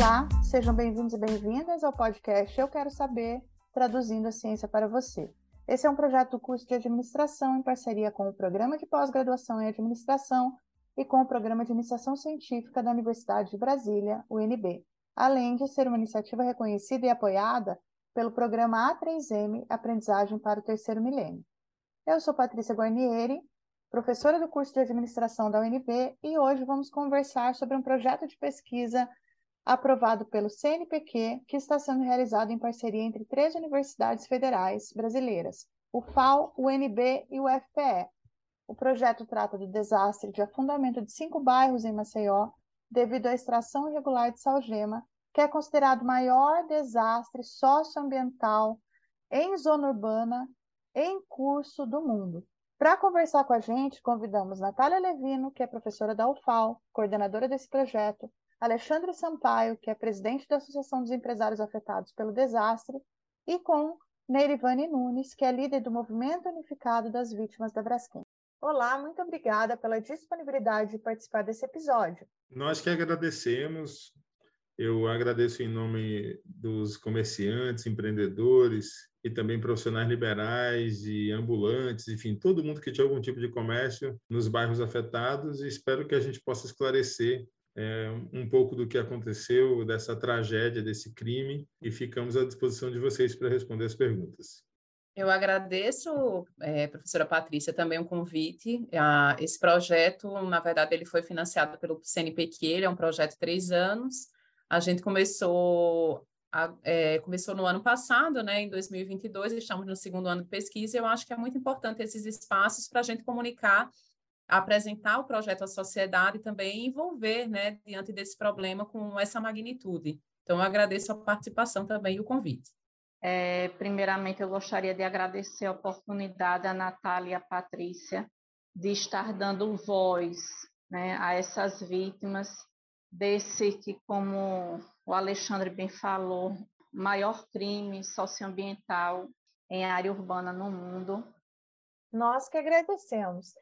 Olá, sejam bem-vindos e bem-vindas ao podcast Eu Quero Saber, traduzindo a ciência para você. Esse é um projeto do curso de administração em parceria com o Programa de Pós-Graduação em Administração e com o Programa de Iniciação Científica da Universidade de Brasília, UNB, além de ser uma iniciativa reconhecida e apoiada pelo programa A3M Aprendizagem para o Terceiro Milênio. Eu sou Patrícia Guarnieri, professora do curso de administração da UNB, e hoje vamos conversar sobre um projeto de pesquisa aprovado pelo CNPq, que está sendo realizado em parceria entre três universidades federais brasileiras, o FAO, o UNB e o FPE. O projeto trata do desastre de afundamento de cinco bairros em Maceió devido à extração irregular de salgema, que é considerado o maior desastre socioambiental em zona urbana em curso do mundo. Para conversar com a gente, convidamos Natália Levino, que é professora da UFAL, coordenadora desse projeto, Alexandre Sampaio, que é presidente da Associação dos Empresários Afetados pelo Desastre, e com Neirivane Nunes, que é líder do Movimento Unificado das Vítimas da Braskem. Olá, muito obrigada pela disponibilidade de participar desse episódio. Nós que agradecemos. Eu agradeço em nome dos comerciantes, empreendedores e também profissionais liberais e ambulantes, enfim, todo mundo que tinha algum tipo de comércio nos bairros afetados e espero que a gente possa esclarecer é, um pouco do que aconteceu, dessa tragédia, desse crime, e ficamos à disposição de vocês para responder as perguntas. Eu agradeço, é, professora Patrícia, também o um convite. Ah, esse projeto, na verdade, ele foi financiado pelo CNPq, ele é um projeto de três anos. A gente começou, a, é, começou no ano passado, né, em 2022, estamos no segundo ano de pesquisa, e eu acho que é muito importante esses espaços para a gente comunicar apresentar o projeto à sociedade e também envolver, né, diante desse problema com essa magnitude. Então, eu agradeço a participação também e o convite. É, primeiramente, eu gostaria de agradecer a oportunidade à Natália e à Patrícia de estar dando voz né, a essas vítimas desse que, como o Alexandre bem falou, maior crime socioambiental em área urbana no mundo. Nós que agradecemos.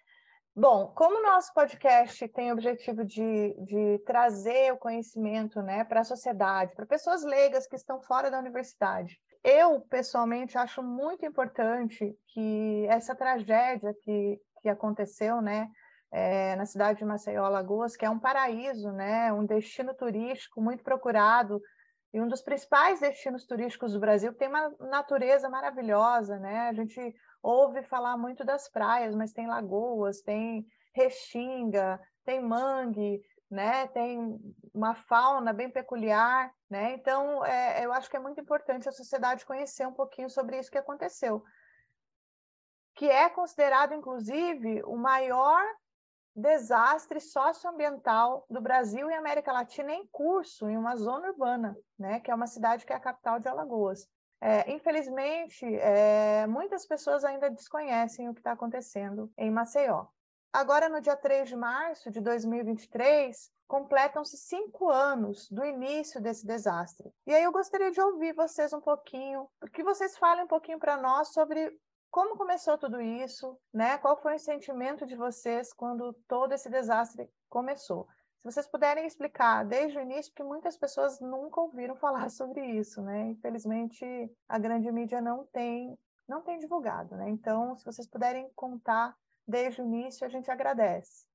Bom, como o nosso podcast tem o objetivo de, de trazer o conhecimento né, para a sociedade, para pessoas leigas que estão fora da universidade, eu, pessoalmente, acho muito importante que essa tragédia que, que aconteceu né, é, na cidade de Maceió, Alagoas, que é um paraíso, né, um destino turístico muito procurado e um dos principais destinos turísticos do Brasil, que tem uma natureza maravilhosa, né? A gente ouve falar muito das praias, mas tem lagoas, tem restinga, tem mangue, né? Tem uma fauna bem peculiar, né? Então, é, eu acho que é muito importante a sociedade conhecer um pouquinho sobre isso que aconteceu, que é considerado, inclusive, o maior desastre socioambiental do Brasil e América Latina em curso, em uma zona urbana, né? Que é uma cidade que é a capital de Alagoas. É, infelizmente, é, muitas pessoas ainda desconhecem o que está acontecendo em Maceió. Agora, no dia 3 de março de 2023, completam-se cinco anos do início desse desastre. E aí eu gostaria de ouvir vocês um pouquinho, que vocês falem um pouquinho para nós sobre como começou tudo isso, né? Qual foi o sentimento de vocês quando todo esse desastre começou? Se vocês puderem explicar desde o início, porque muitas pessoas nunca ouviram falar sobre isso, né? Infelizmente, a grande mídia não tem, não tem divulgado, né? Então, se vocês puderem contar desde o início, a gente agradece.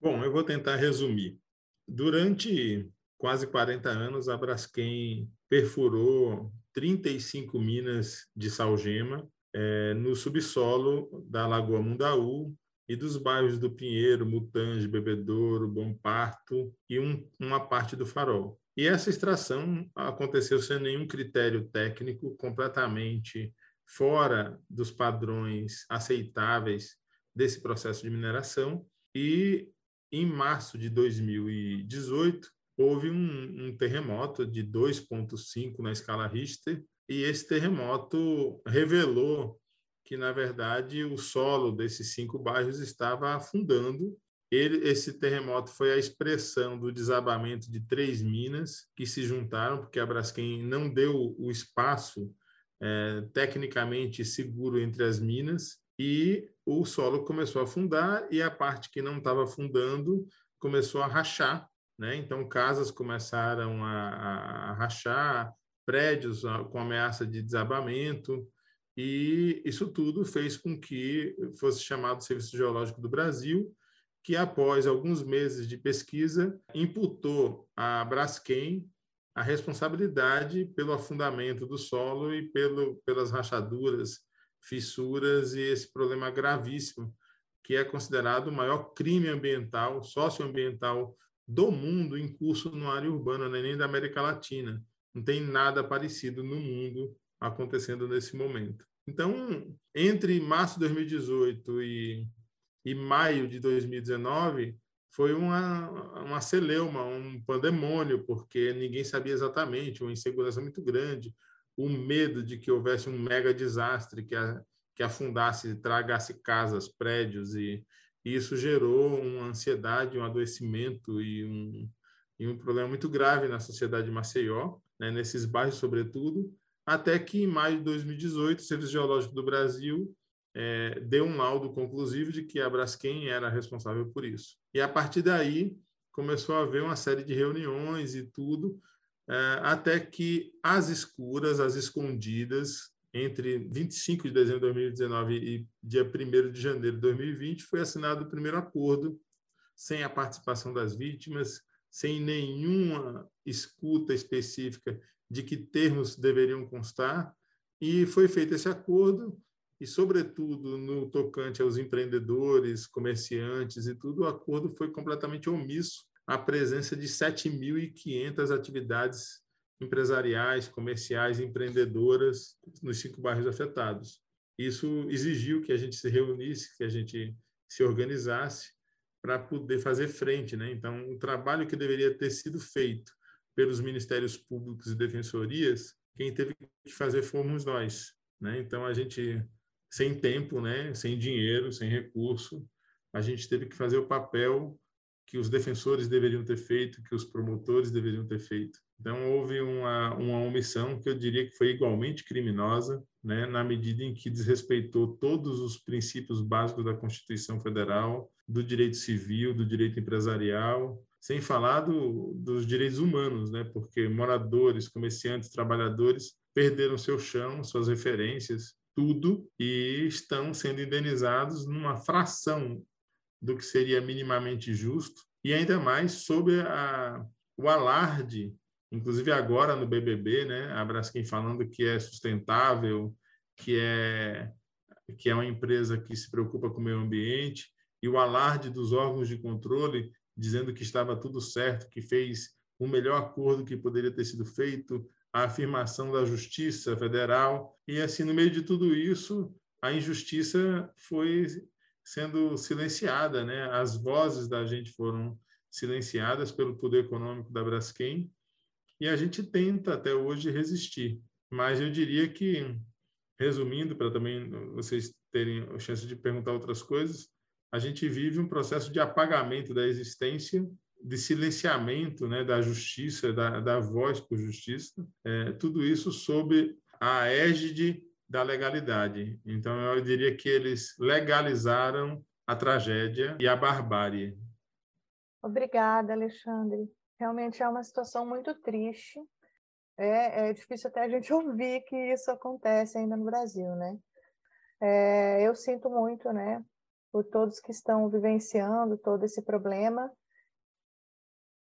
Bom, eu vou tentar resumir. Durante quase 40 anos, a Braskem perfurou 35 minas de salgema é, no subsolo da Lagoa Mundaú, e dos bairros do Pinheiro, Mutange, Bebedouro, Bom Parto e um, uma parte do Farol. E essa extração aconteceu sem nenhum critério técnico, completamente fora dos padrões aceitáveis desse processo de mineração. E em março de 2018, houve um, um terremoto de 2,5 na escala Richter, e esse terremoto revelou que, na verdade, o solo desses cinco bairros estava afundando. Ele, esse terremoto foi a expressão do desabamento de três minas que se juntaram, porque a Braskem não deu o espaço é, tecnicamente seguro entre as minas, e o solo começou a afundar, e a parte que não estava afundando começou a rachar, né? Então casas começaram a, a rachar, prédios com ameaça de desabamento, e isso tudo fez com que fosse chamado Serviço Geológico do Brasil, que após alguns meses de pesquisa imputou à Braskem a responsabilidade pelo afundamento do solo e pelo, pelas rachaduras, fissuras e esse problema gravíssimo, que é considerado o maior crime ambiental, socioambiental do mundo em curso no área urbana, né? nem da América Latina. Não tem nada parecido no mundo acontecendo nesse momento. Então, entre março de 2018 e, e maio de 2019, foi uma, uma celeuma, um pandemônio, porque ninguém sabia exatamente, uma insegurança muito grande, o medo de que houvesse um mega desastre que, a, que afundasse, tragasse casas, prédios, e, e, isso gerou uma ansiedade, um adoecimento e um, e um problema muito grave na sociedade de Maceió, né, nesses bairros, sobretudo, até que em maio de 2018, o Serviço Geológico do Brasil é, deu um laudo conclusivo de que a Braskem era responsável por isso. E a partir daí começou a haver uma série de reuniões e tudo, é, até que às escuras, às escondidas, entre 25 de dezembro de 2019 e dia 1 de janeiro de 2020, foi assinado o primeiro acordo, sem a participação das vítimas, sem nenhuma escuta específica de que termos deveriam constar, e foi feito esse acordo e, sobretudo, no tocante aos empreendedores, comerciantes e tudo, o acordo foi completamente omisso à presença de 7.500 atividades empresariais, comerciais, empreendedoras nos cinco bairros afetados. Isso exigiu que a gente se reunisse, que a gente se organizasse para poder fazer frente, né? Então, o trabalho que deveria ter sido feito pelos ministérios públicos e defensorias, quem teve que fazer fomos nós, né? Então, a gente sem tempo, né, sem dinheiro, sem recurso, a gente teve que fazer o papel que os defensores deveriam ter feito, que os promotores deveriam ter feito. Então, houve uma, uma omissão que eu diria que foi igualmente criminosa, né, na medida em que desrespeitou todos os princípios básicos da Constituição Federal, do direito civil, do direito empresarial, sem falar do, dos direitos humanos, né, porque moradores, comerciantes, trabalhadores perderam seu chão, suas referências, tudo e estão sendo indenizados numa fração do que seria minimamente justo e ainda mais sob a, o alarde, inclusive agora no BBB, né, a Braskem falando que é sustentável, que é que é uma empresa que se preocupa com o meio ambiente e o alarde dos órgãos de controle dizendo que estava tudo certo, que fez o melhor acordo que poderia ter sido feito, a afirmação da justiça federal. E, assim, no meio de tudo isso, a injustiça foi sendo silenciada, né? As vozes da gente foram silenciadas pelo poder econômico da Braskem e a gente tenta até hoje resistir. Mas eu diria que, resumindo, para também vocês terem a chance de perguntar outras coisas, a gente vive um processo de apagamento da existência de silenciamento né, da justiça, da, da voz por justiça, é, tudo isso sob a égide da legalidade. Então, eu diria que eles legalizaram a tragédia e a barbárie. Obrigada, Alexandre. Realmente é uma situação muito triste. É, é difícil até a gente ouvir que isso acontece ainda no Brasil, né? É, eu sinto muito, né, por todos que estão vivenciando todo esse problema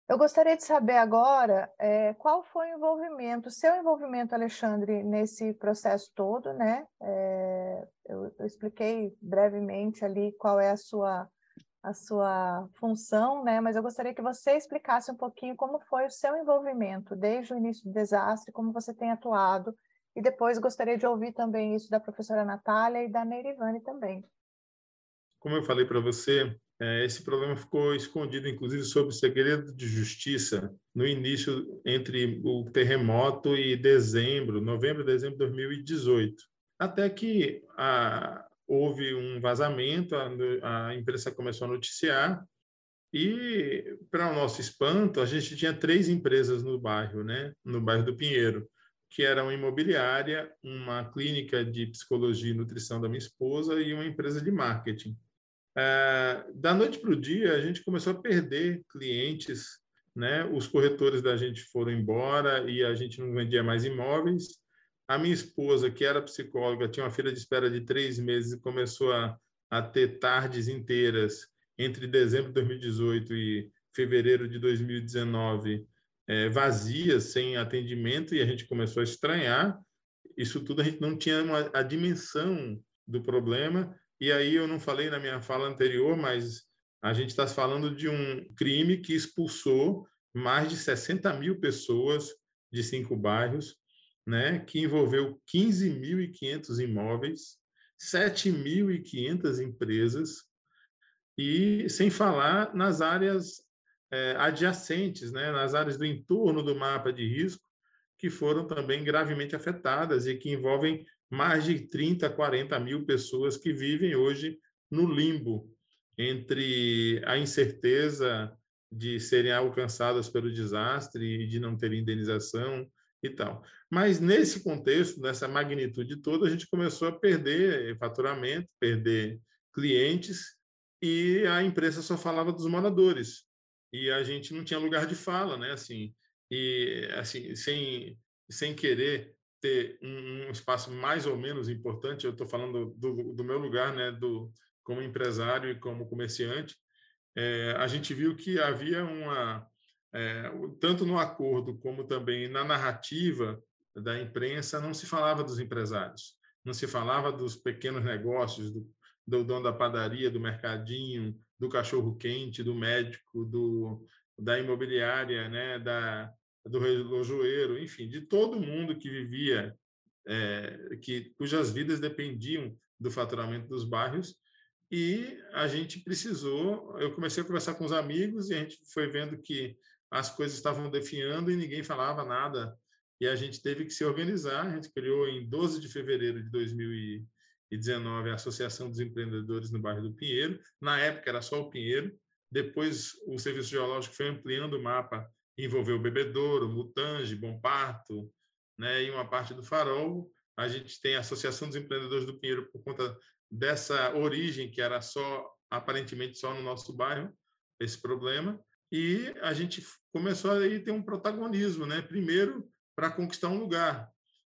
eu gostaria de saber agora é, qual foi o envolvimento, seu envolvimento, Alexandre, nesse processo todo, né? É, eu, eu, expliquei brevemente ali qual é a sua, a sua função, né? Mas eu gostaria que você explicasse um pouquinho como foi o seu envolvimento desde o início do desastre, como você tem atuado, e depois gostaria de ouvir também isso da professora Natália e da Neirivane também. Como eu falei para você, é, esse problema ficou escondido, inclusive, sob segredo de justiça no início entre o terremoto e dezembro, novembro, dezembro de 2018, até que a, houve um vazamento, a, a imprensa começou a noticiar e, para o nosso espanto, a gente tinha três empresas no bairro, né, no bairro do Pinheiro, que era uma imobiliária, uma clínica de psicologia e nutrição da minha esposa e uma empresa de marketing. É, da noite para o dia, a gente começou a perder clientes né? Os corretores da gente foram embora e a gente não vendia mais imóveis. A minha esposa, que era psicóloga, tinha uma fila de espera de três meses e começou a, a ter tardes inteiras entre dezembro de 2018 e fevereiro de 2019 é, vazias, sem atendimento, e a gente começou a estranhar. Isso tudo a gente não tinha uma, a dimensão do problema. E aí eu não falei na minha fala anterior, mas a gente está falando de um crime que expulsou mais de 60 mil pessoas de cinco bairros, né, que envolveu 15.500 imóveis, 7.500 empresas, e sem falar nas áreas é, adjacentes, né, nas áreas do entorno do mapa de risco, que foram também gravemente afetadas e que envolvem mais de 30, 40 mil pessoas que vivem hoje no limbo entre a incerteza de serem alcançadas pelo desastre e de não ter indenização e tal. Mas nesse contexto, nessa magnitude toda, a gente começou a perder faturamento, perder clientes e a imprensa só falava dos moradores e a gente não tinha lugar de fala, né? Assim, e assim, sem sem querer ter um, um espaço mais ou menos importante, eu estou falando do, do meu lugar, né? Do como empresário e como comerciante, é, a gente viu que havia uma é, tanto no acordo como também na narrativa da imprensa não se falava dos empresários, não se falava dos pequenos negócios, do, do dono da padaria, do mercadinho, do cachorro quente, do médico, do da imobiliária, né, da do relojoeiro, enfim, de todo mundo que vivia, é, que cujas vidas dependiam do faturamento dos bairros. E a gente precisou. Eu comecei a conversar com os amigos e a gente foi vendo que as coisas estavam definhando e ninguém falava nada. E a gente teve que se organizar. A gente criou em 12 de fevereiro de 2000 2019 a Associação dos Empreendedores no bairro do Pinheiro. Na época era só o Pinheiro. Depois o Serviço Geológico foi ampliando o mapa, envolveu Bebedouro, Mutange, Bom Parto, né, e uma parte do Farol. A gente tem a Associação dos Empreendedores do Pinheiro por conta dessa origem que era só aparentemente só no nosso bairro esse problema e a gente começou a ter um protagonismo, né? Primeiro para conquistar um lugar,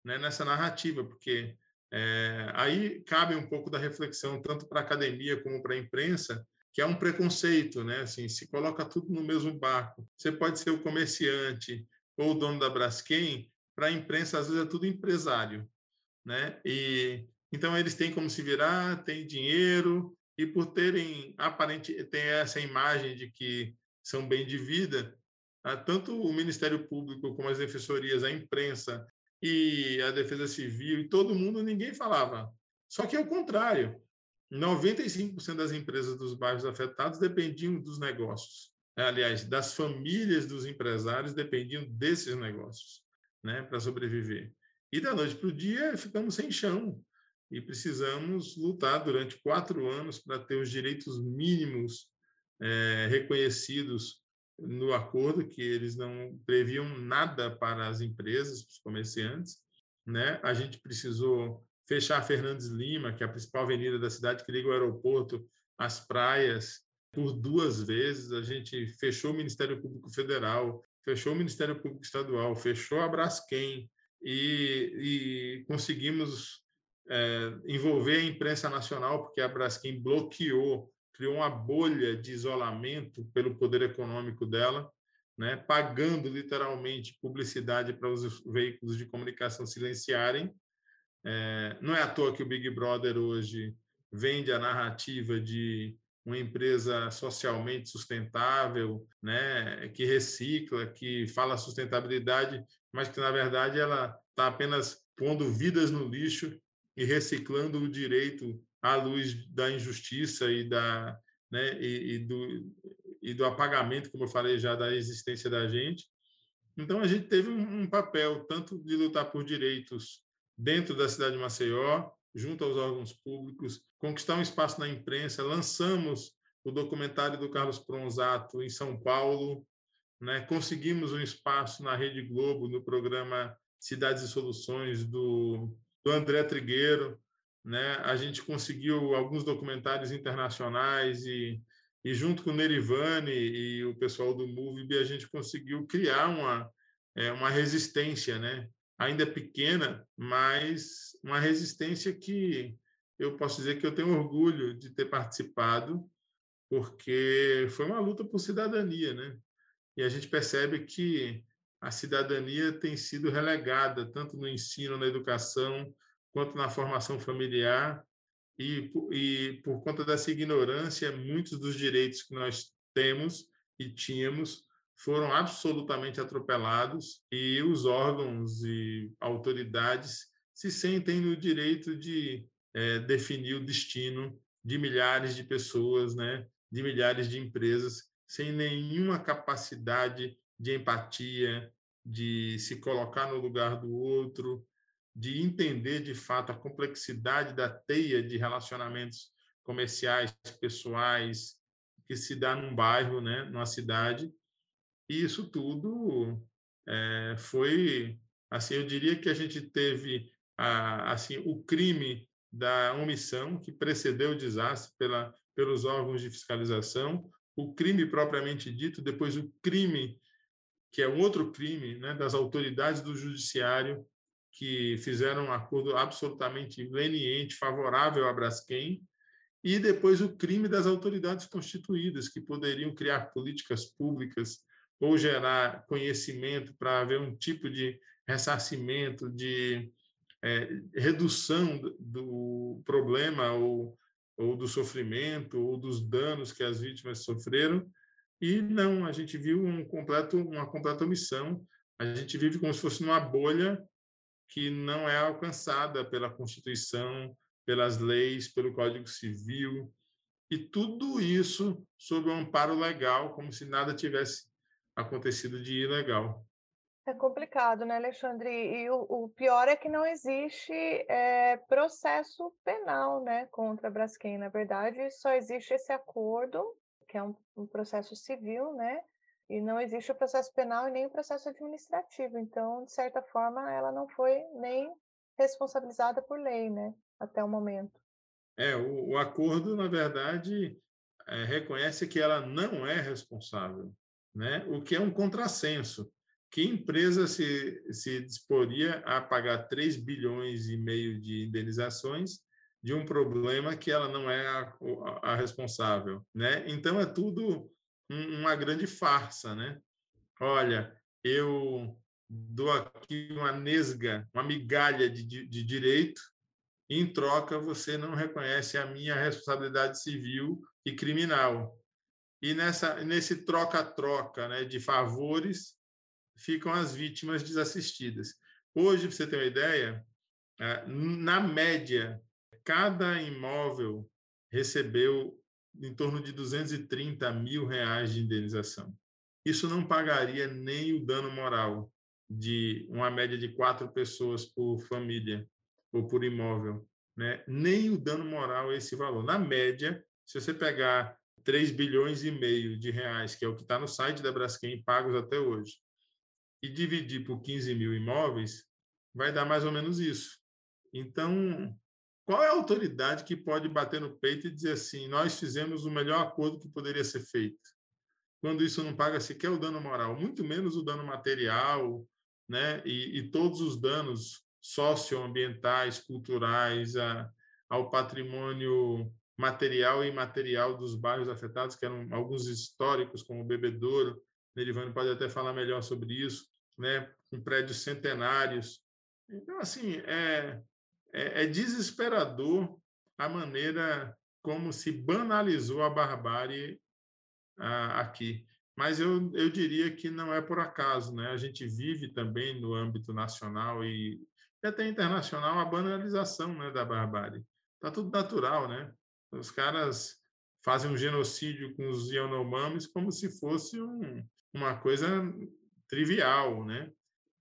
né? Nessa narrativa, porque é, aí cabe um pouco da reflexão, tanto para a academia como para a imprensa, que é um preconceito, né? Assim, se coloca tudo no mesmo barco. Você pode ser o comerciante ou o dono da Braskem, para a imprensa às vezes é tudo empresário, né? E então eles têm como se virar, têm dinheiro e por terem aparente tem essa imagem de que são bem de vida, ah, tanto o Ministério Público como as defensorias, a imprensa e a Defesa Civil e todo mundo, ninguém falava. Só que é o contrário. 95% das empresas dos bairros afetados dependiam dos negócios. Aliás, das famílias dos empresários dependiam desses negócios né, para sobreviver. E da noite para o dia ficamos sem chão e precisamos lutar durante quatro anos para ter os direitos mínimos é, reconhecidos no acordo que eles não previam nada para as empresas, para os comerciantes, né? A gente precisou fechar Fernandes Lima, que é a principal avenida da cidade que liga o aeroporto às praias, por duas vezes. A gente fechou o Ministério Público Federal, fechou o Ministério Público Estadual, fechou a Braskem e, e conseguimos é, envolver a imprensa nacional, porque a Braskem bloqueou criou uma bolha de isolamento pelo poder econômico dela, né, pagando literalmente publicidade para os veículos de comunicação silenciarem. É, não é à toa que o Big Brother hoje vende a narrativa de uma empresa socialmente sustentável, né, que recicla, que fala sustentabilidade, mas que na verdade ela está apenas pondo vidas no lixo e reciclando o direito à luz da injustiça e, da, né, e, e, do, e do apagamento, como eu falei já, da existência da gente. Então, a gente teve um, um papel tanto de lutar por direitos dentro da cidade de Maceió, junto aos órgãos públicos, conquistar um espaço na imprensa. Lançamos o documentário do Carlos Pronzato em São Paulo, né? conseguimos um espaço na Rede Globo, no programa Cidades e Soluções, do, do André Trigueiro, né? A gente conseguiu alguns documentários internacionais e E junto com o Nerivane e o pessoal do Movib, a gente conseguiu criar uma, é, uma resistência, né? Ainda pequena, mas uma resistência que eu posso dizer que eu tenho orgulho de ter participado, porque foi uma luta por cidadania, né? E a gente percebe que a cidadania tem sido relegada tanto no ensino, na educação, quanto na formação familiar, e, e por conta dessa ignorância, muitos dos direitos que nós temos e tínhamos foram absolutamente atropelados e os órgãos e autoridades se sentem no direito de é, definir o destino de milhares de pessoas, né, de milhares de empresas, sem nenhuma capacidade de empatia, de se colocar no lugar do outro, de entender de fato a complexidade da teia de relacionamentos comerciais, pessoais, que se dá num bairro, né, numa cidade, e isso tudo é, foi, assim, eu diria que a gente teve a, assim o crime da omissão que precedeu o desastre pela, pelos órgãos de fiscalização, o crime propriamente dito, depois o crime que é um outro crime, né, das autoridades do judiciário que fizeram um acordo absolutamente leniente, favorável a Braskem, e depois o crime das autoridades constituídas, que poderiam criar políticas públicas ou gerar conhecimento para haver um tipo de ressarcimento, de é, redução do problema ou, ou do sofrimento ou dos danos que as vítimas sofreram. E não, a gente viu um completo, uma completa omissão. A gente vive como se fosse numa bolha que não é alcançada pela Constituição, pelas leis, pelo Código Civil, e tudo isso sob um amparo legal, como se nada tivesse acontecido de ilegal. É complicado, né, Alexandre? E o, o pior é que não existe é, processo penal né, contra a Braskem. Na verdade, só existe esse acordo, que é um, um processo civil, né? E não existe o processo penal e nem o processo administrativo. Então, de certa forma, ela não foi nem responsabilizada por lei, né? Até o momento. É, o, o acordo, na verdade, é, reconhece que ela não é responsável né? o que é um contrassenso. Que empresa se, se disporia a pagar 3 bilhões e meio de indenizações de um problema que ela não é a, a responsável? Né? Então, é tudo um, uma grande farsa. Né? Olha, eu dou aqui uma nesga, uma migalha de, de, de direito, em troca você não reconhece a minha responsabilidade civil e criminal e nessa, nesse troca-troca né, de favores ficam as vítimas desassistidas. Hoje, para você ter uma ideia, é, na média, cada imóvel recebeu em torno de 230 mil reais de indenização. Isso não pagaria nem o dano moral de uma média de quatro pessoas por família ou por imóvel. Né? Nem o dano moral esse valor. Na média, se você pegar 3 bilhões e meio de reais, que é o que está no site da Braskem, pagos até hoje, e dividir por 15 mil imóveis, vai dar mais ou menos isso. Então, qual é a autoridade que pode bater no peito e dizer assim, nós fizemos o melhor acordo que poderia ser feito? Quando isso não paga sequer o dano moral, muito menos o dano material, né? e, e todos os danos socioambientais, culturais, a, ao patrimônio material e imaterial dos bairros afetados, que eram alguns históricos, como o Bebedouro. Nerivane pode até falar melhor sobre isso, né? com prédios centenários. Então, assim, é, é, é desesperador a maneira como se banalizou a barbárie ah, aqui. Mas eu, eu diria que não é por acaso. Né? A gente vive também no âmbito nacional e, e até internacional a banalização né, da barbárie. Está tudo natural, né? Os caras fazem um genocídio com os Yanomamis como se fosse um, uma coisa trivial, né?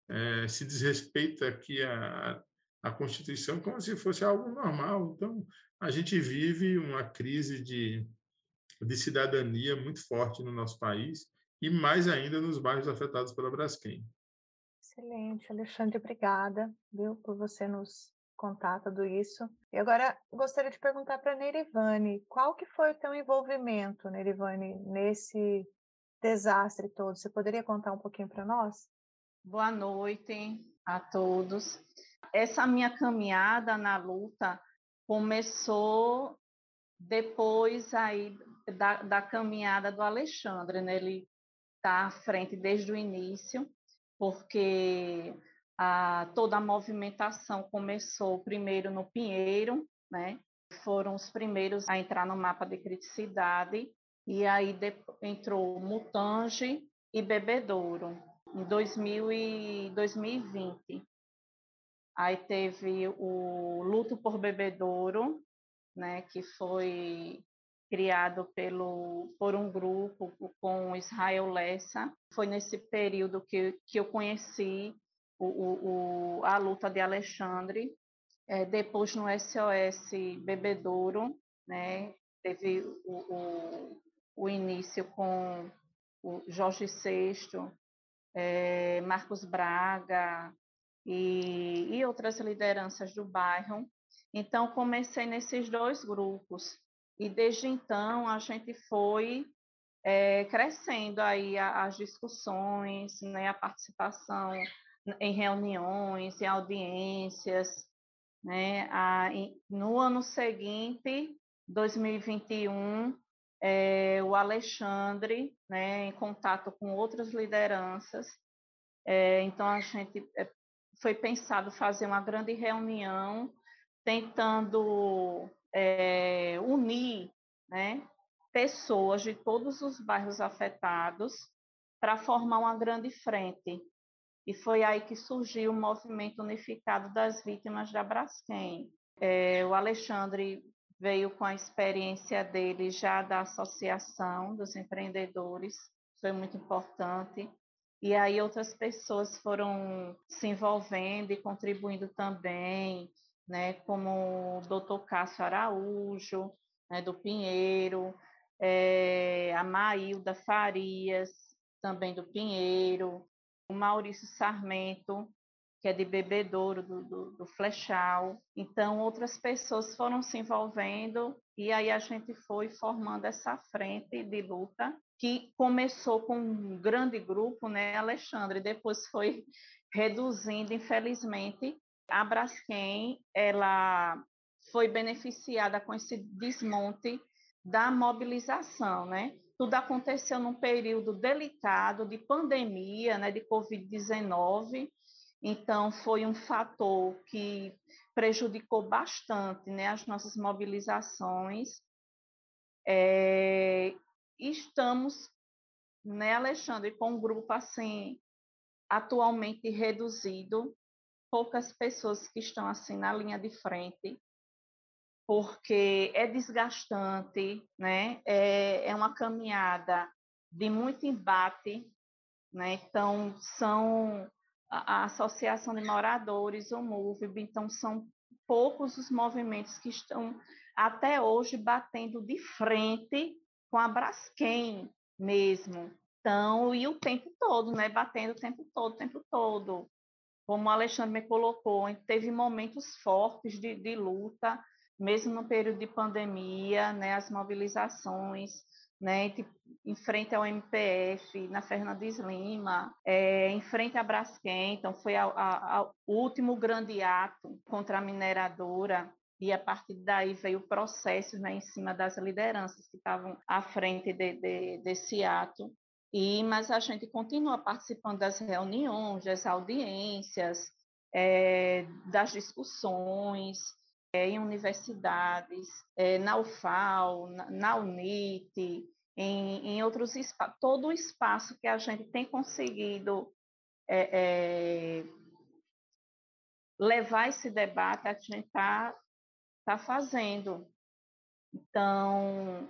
É, se desrespeita aqui a, a Constituição como se fosse algo normal. Então, a gente vive uma crise de, de cidadania muito forte no nosso país e mais ainda nos bairros afetados pela Braskem. Excelente, Alexandre, obrigada viu, por você nos contar tudo isso. E agora gostaria de perguntar para Nerivane, qual que foi o teu envolvimento, Nerivane, nesse desastre todo? Você poderia contar um pouquinho para nós? Boa noite a todos. Essa minha caminhada na luta começou depois aí da, da caminhada do Alexandre, né? Ele está à frente desde o início, porque a, toda a movimentação começou primeiro no Pinheiro, né? Foram os primeiros a entrar no mapa de criticidade, e aí de, entrou Mutange e Bebedouro, em 2000 e 2020. Aí teve o Luto por Bebedouro, né, que foi criado pelo, por um grupo com Israel Lessa. Foi nesse período que, que eu conheci o, o, a luta de Alexandre. É, depois, no SOS Bebedouro, né, teve o, o, o início com o Jorge VI, é, Marcos Braga e, e outras lideranças do bairro. Então, comecei nesses dois grupos. E desde então a gente foi é, crescendo aí as discussões, né, a participação em reuniões, em audiências. Né, a, no ano seguinte, 2021, é, o Alexandre, né, em contato com outras lideranças, é, então a gente é, foi pensado fazer uma grande reunião tentando é, unir né, pessoas de todos os bairros afetados para formar uma grande frente. E foi aí que surgiu o movimento unificado das vítimas da Braskem. É, o Alexandre veio com a experiência dele já da associação dos empreendedores, foi muito importante. E aí outras pessoas foram se envolvendo e contribuindo também, né, como o doutor Cássio Araújo, né, do Pinheiro, é, a Maílda Farias, também do Pinheiro, o Maurício Sarmento, que é de Bebedouro, do, do, do Flechal. Então, outras pessoas foram se envolvendo e aí a gente foi formando essa frente de luta que começou com um grande grupo, né, Alexandre, depois foi reduzindo, infelizmente, a Braskem ela foi beneficiada com esse desmonte da mobilização, né? Tudo aconteceu num período delicado de pandemia, né, de Covid-19, então foi um fator que prejudicou bastante, né, as nossas mobilizações. É, estamos, né, Alexandre, com um grupo assim atualmente reduzido, poucas pessoas que estão assim na linha de frente, porque é desgastante, né? É, é uma caminhada de muito embate, né? Então são a, a associação de moradores, o MOVE, então são poucos os movimentos que estão até hoje batendo de frente com a Braskem mesmo. Então, e o tempo todo, né? Batendo o tempo todo, o tempo todo como o Alexandre me colocou, teve momentos fortes de, de luta, mesmo no período de pandemia, né, as mobilizações, né, em frente ao MPF, na Fernandes Lima, é, em frente à Braskem, então foi o último grande ato contra a mineradora, e a partir daí veio o processo né, em cima das lideranças que estavam à frente de, de, desse ato. E, mas a gente continua participando das reuniões, das audiências, é, das discussões é, em universidades, é, na UFAL, na, na UNIT, em, em outros espaços, todo o espaço que a gente tem conseguido levar esse debate, a gente está tá fazendo. Então,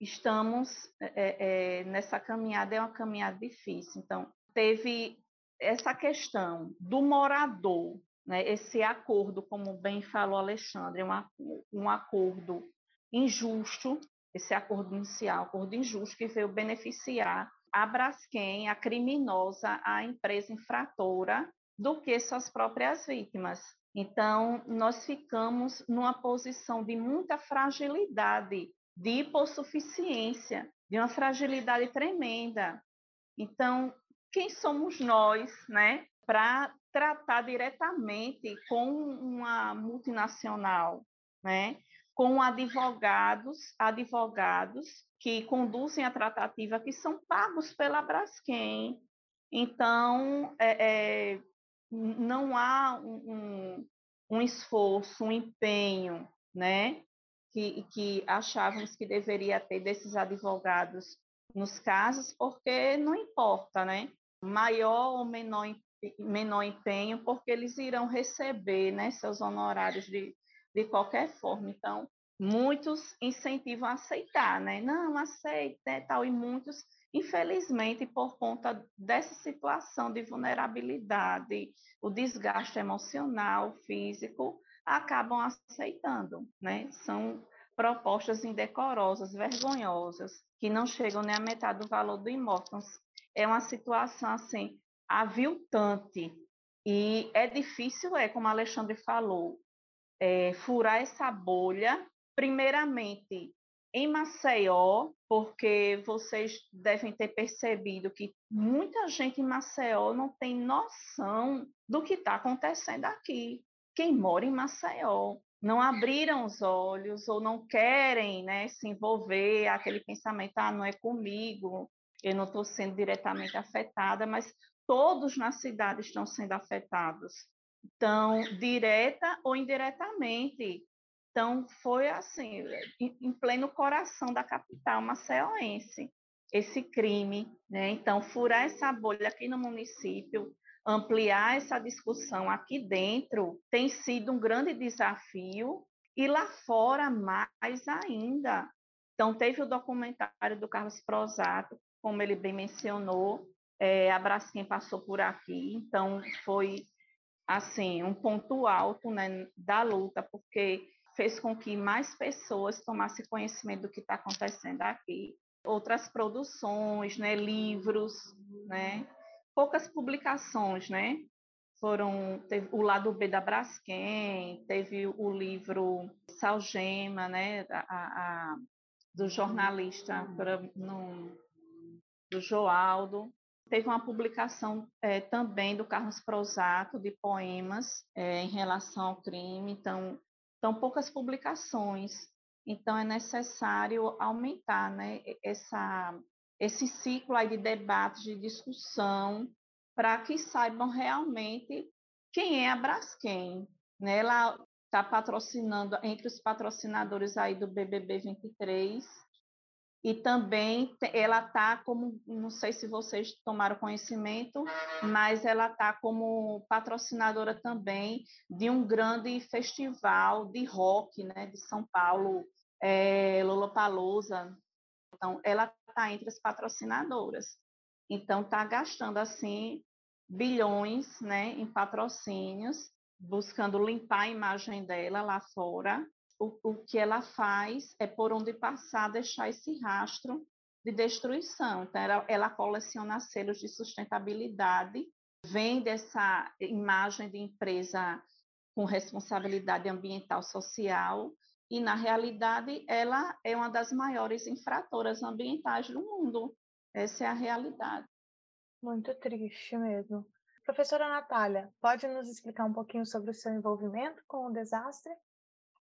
estamos é, é, nessa caminhada, é uma caminhada difícil. Então, teve essa questão do morador, né, esse acordo, como bem falou Alexandre, um, um acordo injusto, esse acordo inicial, acordo injusto que veio beneficiar a Braskem, a criminosa, a empresa infratora, do que suas próprias vítimas. Então, nós ficamos numa posição de muita fragilidade, de hipossuficiência, de uma fragilidade tremenda. Então, quem somos nós, né, para tratar diretamente com uma multinacional, né, com advogados, advogados que conduzem a tratativa que são pagos pela Braskem. Então, é, é, não há um, um, esforço, um empenho, né, que, que achávamos que deveria ter desses advogados nos casos, porque não importa, né, maior ou menor, menor empenho, porque eles irão receber, né, seus honorários de, de qualquer forma. Então, muitos incentivam a aceitar, né, não, aceita, né, tal, e muitos Infelizmente, por conta dessa situação de vulnerabilidade, o desgaste emocional, físico, acabam aceitando, né? São propostas indecorosas, vergonhosas, que não chegam nem à metade do valor do imóvel. Então, é uma situação assim aviltante e é difícil, é como Alexandre falou, é, furar essa bolha. Primeiramente, em Maceió, porque vocês devem ter percebido que muita gente em Maceió não tem noção do que está acontecendo aqui. Quem mora em Maceió não abriram os olhos ou não querem né, se envolver, aquele pensamento, ah, não é comigo, eu não estou sendo diretamente afetada, mas todos na cidade estão sendo afetados. Então, direta ou indiretamente, então, foi assim, em pleno coração da capital maceoense, esse crime. Né? Então, furar essa bolha aqui no município, ampliar essa discussão aqui dentro, tem sido um grande desafio, e lá fora, mais ainda. Então, teve o documentário do Carlos Prosato, como ele bem mencionou, é, a Braskem passou por aqui, então foi assim um ponto alto né, da luta, porque fez com que mais pessoas tomassem conhecimento do que está acontecendo aqui. Outras produções, né, livros, né, poucas publicações, né, foram teve o lado B da Braskem, teve o livro Salgema, né, a, a do jornalista no, do Joaldo. Teve uma publicação é, também do Carlos Prosato, de poemas é, em relação ao crime. Então, então, poucas publicações. Então, é necessário aumentar né, essa, esse ciclo aí de debate, de discussão, para que saibam realmente quem é a Braskem. Né? Ela está patrocinando, entre os patrocinadores aí do BBB 23, e também ela está como, não sei se vocês tomaram conhecimento, mas ela está como patrocinadora também de um grande festival de rock, né, de São Paulo, é, Lollapalooza. Então, ela está entre as patrocinadoras. Então, está gastando assim bilhões, né, em patrocínios, buscando limpar a imagem dela lá fora o, o que ela faz é por onde passar deixar esse rastro de destruição. Então, ela, ela coleciona selos de sustentabilidade, vende essa imagem de empresa com responsabilidade ambiental social e, na realidade, ela é uma das maiores infratoras ambientais do mundo. Essa é a realidade. Muito triste mesmo. Professora Natália, pode nos explicar um pouquinho sobre o seu envolvimento com o desastre?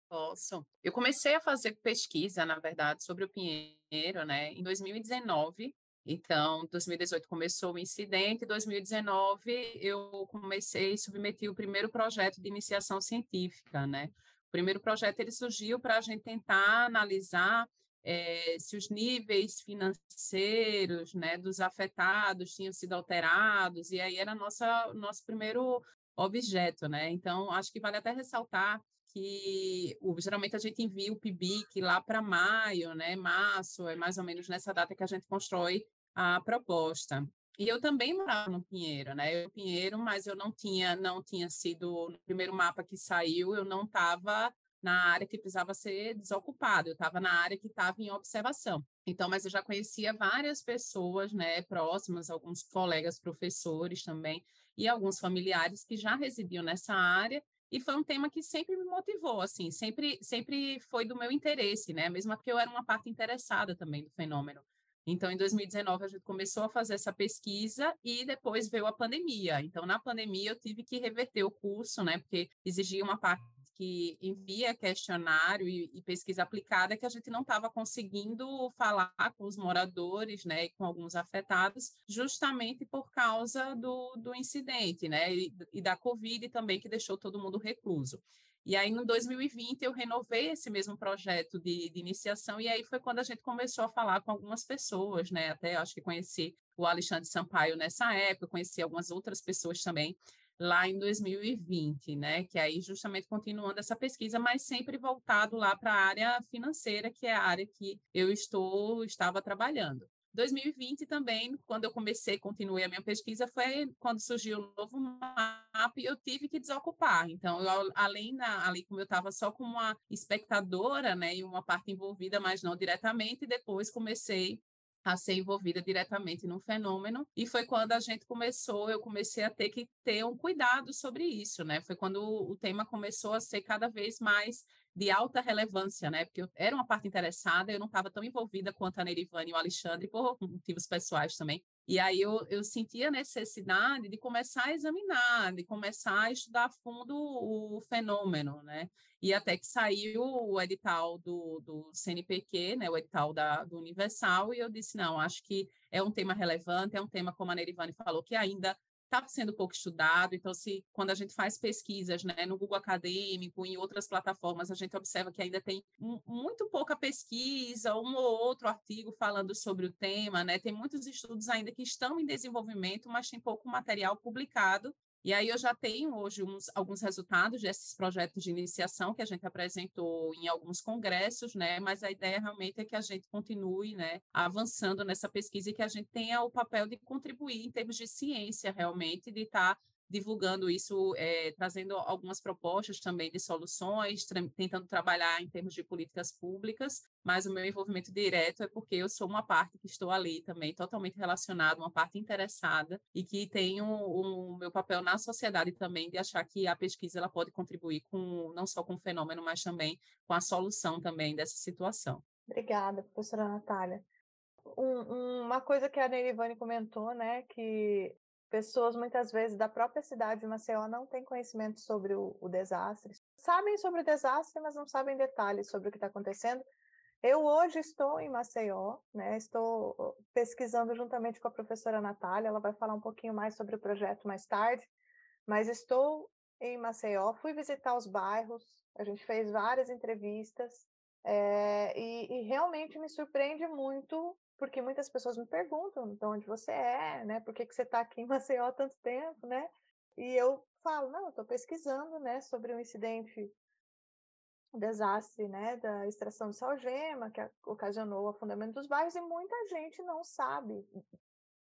Posso. Eu comecei a fazer pesquisa, na verdade, sobre o Pinheiro, né, em 2019. Então, 2018 começou o incidente, 2019 eu comecei e submeti o primeiro projeto de iniciação científica, né? O primeiro projeto ele surgiu para a gente tentar analisar é, se os níveis financeiros, né, dos afetados tinham sido alterados e aí era nossa nosso primeiro objeto, né? Então, acho que vale até ressaltar que o, geralmente a gente envia o PIBIC lá para maio, né? Março, é mais ou menos nessa data que a gente constrói a proposta. E eu também morava no Pinheiro, né? Eu Pinheiro, mas eu não tinha, não tinha sido no primeiro mapa que saiu, eu não estava na área que precisava ser desocupada, eu estava na área que estava em observação. Então, mas eu já conhecia várias pessoas, né, próximas, alguns colegas professores também e alguns familiares que já residiam nessa área e foi um tema que sempre me motivou, assim, sempre, sempre foi do meu interesse, né? Mesmo porque eu era uma parte interessada também do fenômeno. Então, em 2019, a gente começou a fazer essa pesquisa e depois veio a pandemia. Então, na pandemia, eu tive que reverter o curso, né? Porque exigia uma parte que envia questionário e, e, pesquisa aplicada que a gente não estava conseguindo falar com os moradores, né, e com alguns afetados, justamente por causa do, do incidente, né, e, e da Covid também que deixou todo mundo recluso. E aí, em 2020, eu renovei esse mesmo projeto de, de, iniciação, e aí foi quando a gente começou a falar com algumas pessoas, né? Até acho que conheci o Alexandre Sampaio nessa época, conheci algumas outras pessoas também lá em 2020, né? Que aí justamente continuando essa pesquisa, mas sempre voltado lá para a área financeira, que é a área que eu estou estava trabalhando. 2020 também, quando eu comecei, continuei a minha pesquisa, foi quando surgiu o novo mapa e eu tive que desocupar. Então, eu, além da, ali como eu estava só como uma espectadora, né, e uma parte envolvida, mas não diretamente, depois comecei a ser envolvida diretamente no fenômeno e foi quando a gente começou, eu comecei a ter que ter um cuidado sobre isso, né? Foi quando o, tema começou a ser cada vez mais de alta relevância, né? Porque eu era uma parte interessada, eu não estava tão envolvida quanto a Nerivane e o Alexandre, por motivos pessoais também. E aí eu, eu senti a necessidade de começar a examinar, de começar a estudar a fundo o fenômeno, né? E até que saiu o edital do, do CNPq, né? O edital da, do Universal, e eu disse, não, acho que é um tema relevante, é um tema, como a Nerivane falou, que ainda está sendo pouco estudado. Então, se quando a gente faz pesquisas né, no Google Acadêmico, em outras plataformas, a gente observa que ainda tem muito pouca pesquisa, um ou outro artigo falando sobre o tema, né? Tem muitos estudos ainda que estão em desenvolvimento, mas tem pouco material publicado. E aí eu já tenho hoje uns, alguns resultados desses projetos de iniciação que a gente apresentou em alguns congressos, né? Mas a ideia realmente é que a gente continue, né, avançando nessa pesquisa e que a gente tenha o papel de contribuir em termos de ciência realmente, de estar tá divulgando isso, é, trazendo algumas propostas também de soluções, tra tentando trabalhar em termos de políticas públicas, mas o meu envolvimento direto é porque eu sou uma parte que estou ali também, totalmente relacionada, uma parte interessada e que tenho o, o meu papel na sociedade também de achar que a pesquisa ela pode contribuir com não só com o fenômeno, mas também com a solução também dessa situação. Obrigada, professora Natália. Um, uma coisa que a Neirivane comentou, né, que pessoas muitas vezes da própria cidade de Maceió não têm conhecimento sobre o, o desastre. Sabem sobre o desastre, mas não sabem detalhes sobre o que está acontecendo. Eu hoje estou em Maceió, né? Estou pesquisando juntamente com a professora Natália, ela vai falar um pouquinho mais sobre o projeto mais tarde, mas estou em Maceió, fui visitar os bairros, a gente fez várias entrevistas, é, e, e, realmente me surpreende muito porque muitas pessoas me perguntam de onde você é, né? Por que, que você está aqui em Maceió há tanto tempo, né? E eu falo, não, estou pesquisando, né, sobre um incidente, um desastre, né, da extração de salgema, que ocasionou o afundamento dos bairros, e muita gente não sabe.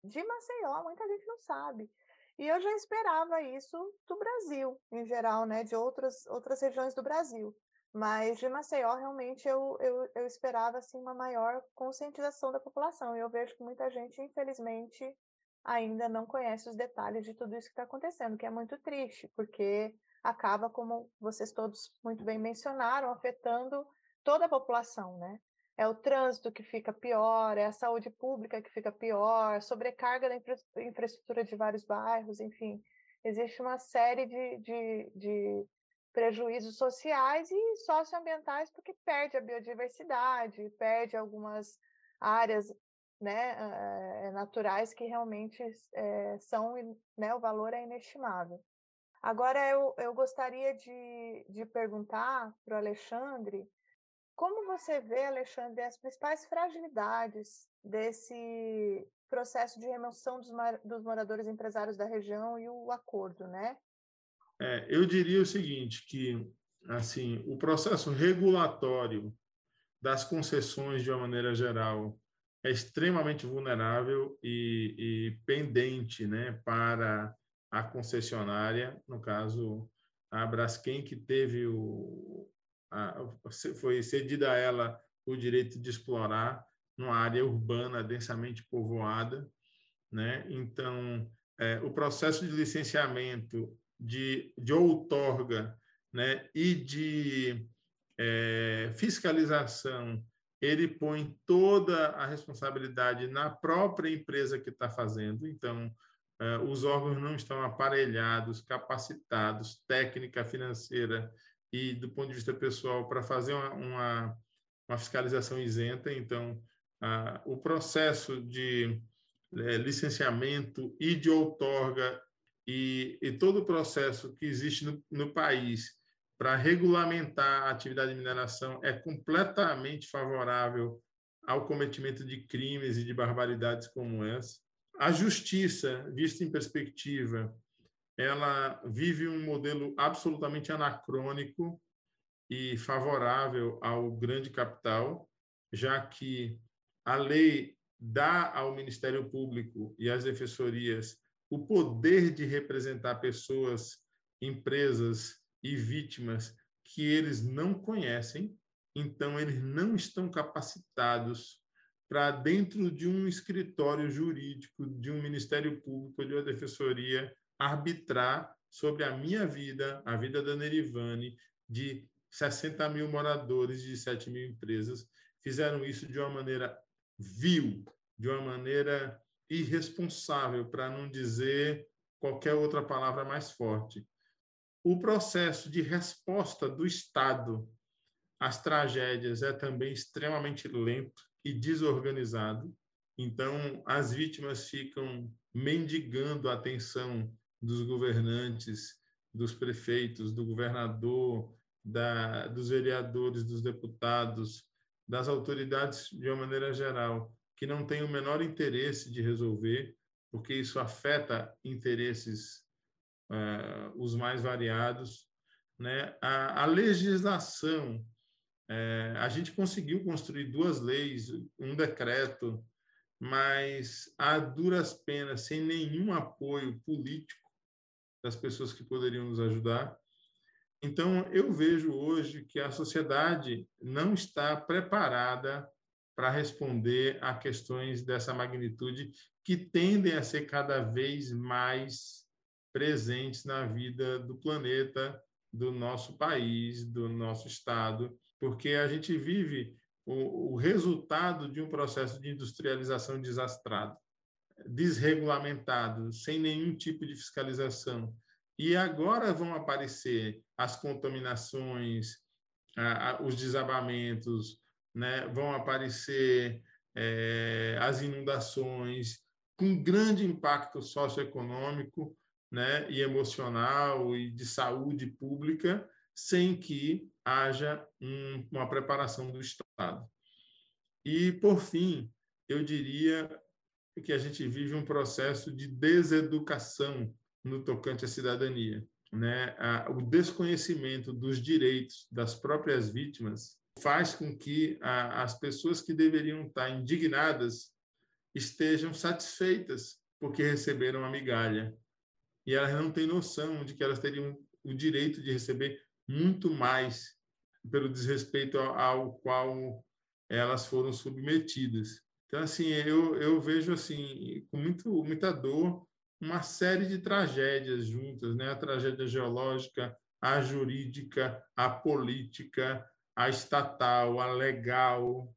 De Maceió, muita gente não sabe. E eu já esperava isso do Brasil, em geral, né, de outras, outras regiões do Brasil. Mas de Maceió, realmente, eu, eu, eu esperava assim, uma maior conscientização da população. E eu vejo que muita gente, infelizmente, ainda não conhece os detalhes de tudo isso que está acontecendo, que é muito triste, porque acaba, como vocês todos muito bem mencionaram, afetando toda a população, né? É o trânsito que fica pior, é a saúde pública que fica pior, sobrecarga da infra infraestrutura de vários bairros, enfim. Existe uma série de, de, de prejuízos sociais e socioambientais, porque perde a biodiversidade, perde algumas áreas né, eh, naturais que realmente é, são, né, o valor é inestimável. Agora, eu, eu gostaria de, de perguntar para o Alexandre, como você vê, Alexandre, as principais fragilidades desse processo de remoção dos, dos moradores empresários da região e o acordo, né? É, eu diria o seguinte, que assim o processo regulatório das concessões, de uma maneira geral, é extremamente vulnerável e, e pendente né, para a concessionária, no caso, a Braskem, que teve o, a, foi cedida a ela o direito de explorar numa área urbana densamente povoada, né? Então, é, o processo de licenciamento de, de outorga né, e de é, fiscalização, ele põe toda a responsabilidade na própria empresa que está fazendo. Então, é, os órgãos não estão aparelhados, capacitados, técnica, financeira e do ponto de vista pessoal para fazer uma, uma, uma, fiscalização isenta. Então, a, o processo de é, licenciamento e de outorga e, e, todo o processo que existe no, no país para regulamentar a atividade de mineração é completamente favorável ao cometimento de crimes e de barbaridades como essa. A justiça, vista em perspectiva, ela vive um modelo absolutamente anacrônico e favorável ao grande capital, já que a lei dá ao Ministério Público e às defensorias o poder de representar pessoas, empresas e vítimas que eles não conhecem, então eles não estão capacitados para dentro de um escritório jurídico, de um Ministério Público, de uma defensoria, arbitrar sobre a minha vida, a vida da Nerivane, de 60 mil moradores de 7 mil empresas, fizeram isso de uma maneira vil, de uma maneira irresponsável, para não dizer qualquer outra palavra mais forte. O processo de resposta do Estado às tragédias é também extremamente lento e desorganizado. Então, as vítimas ficam mendigando a atenção dos governantes, dos prefeitos, do governador, da, dos vereadores, dos deputados, das autoridades de uma maneira geral, que não têm o menor interesse de resolver, porque isso afeta interesses uh, os mais variados. Né? A, a legislação é, a gente conseguiu construir duas leis, um decreto, mas a duras penas, sem nenhum apoio político das pessoas que poderiam nos ajudar. Então, eu vejo hoje que a sociedade não está preparada para responder a questões dessa magnitude que tendem a ser cada vez mais presentes na vida do planeta, do nosso país, do nosso estado porque a gente vive o, o resultado de um processo de industrialização desastrado, desregulamentado, sem nenhum tipo de fiscalização. E agora vão aparecer as contaminações, os desabamentos, né? vão aparecer é, as inundações, com grande impacto socioeconômico né? e emocional e de saúde pública, sem que haja um, uma preparação do Estado. E, por fim, eu diria que a gente vive um processo de deseducação no tocante à cidadania. Né? O desconhecimento dos direitos das próprias vítimas faz com que as pessoas que deveriam estar indignadas estejam satisfeitas porque receberam a migalha. E elas não têm noção de que elas teriam o direito de receber muito mais pelo desrespeito ao, ao qual elas foram submetidas. Então, assim, eu, eu vejo, assim, com muito, muita dor, uma série de tragédias juntas, né? A tragédia geológica, a jurídica, a política, a estatal, a legal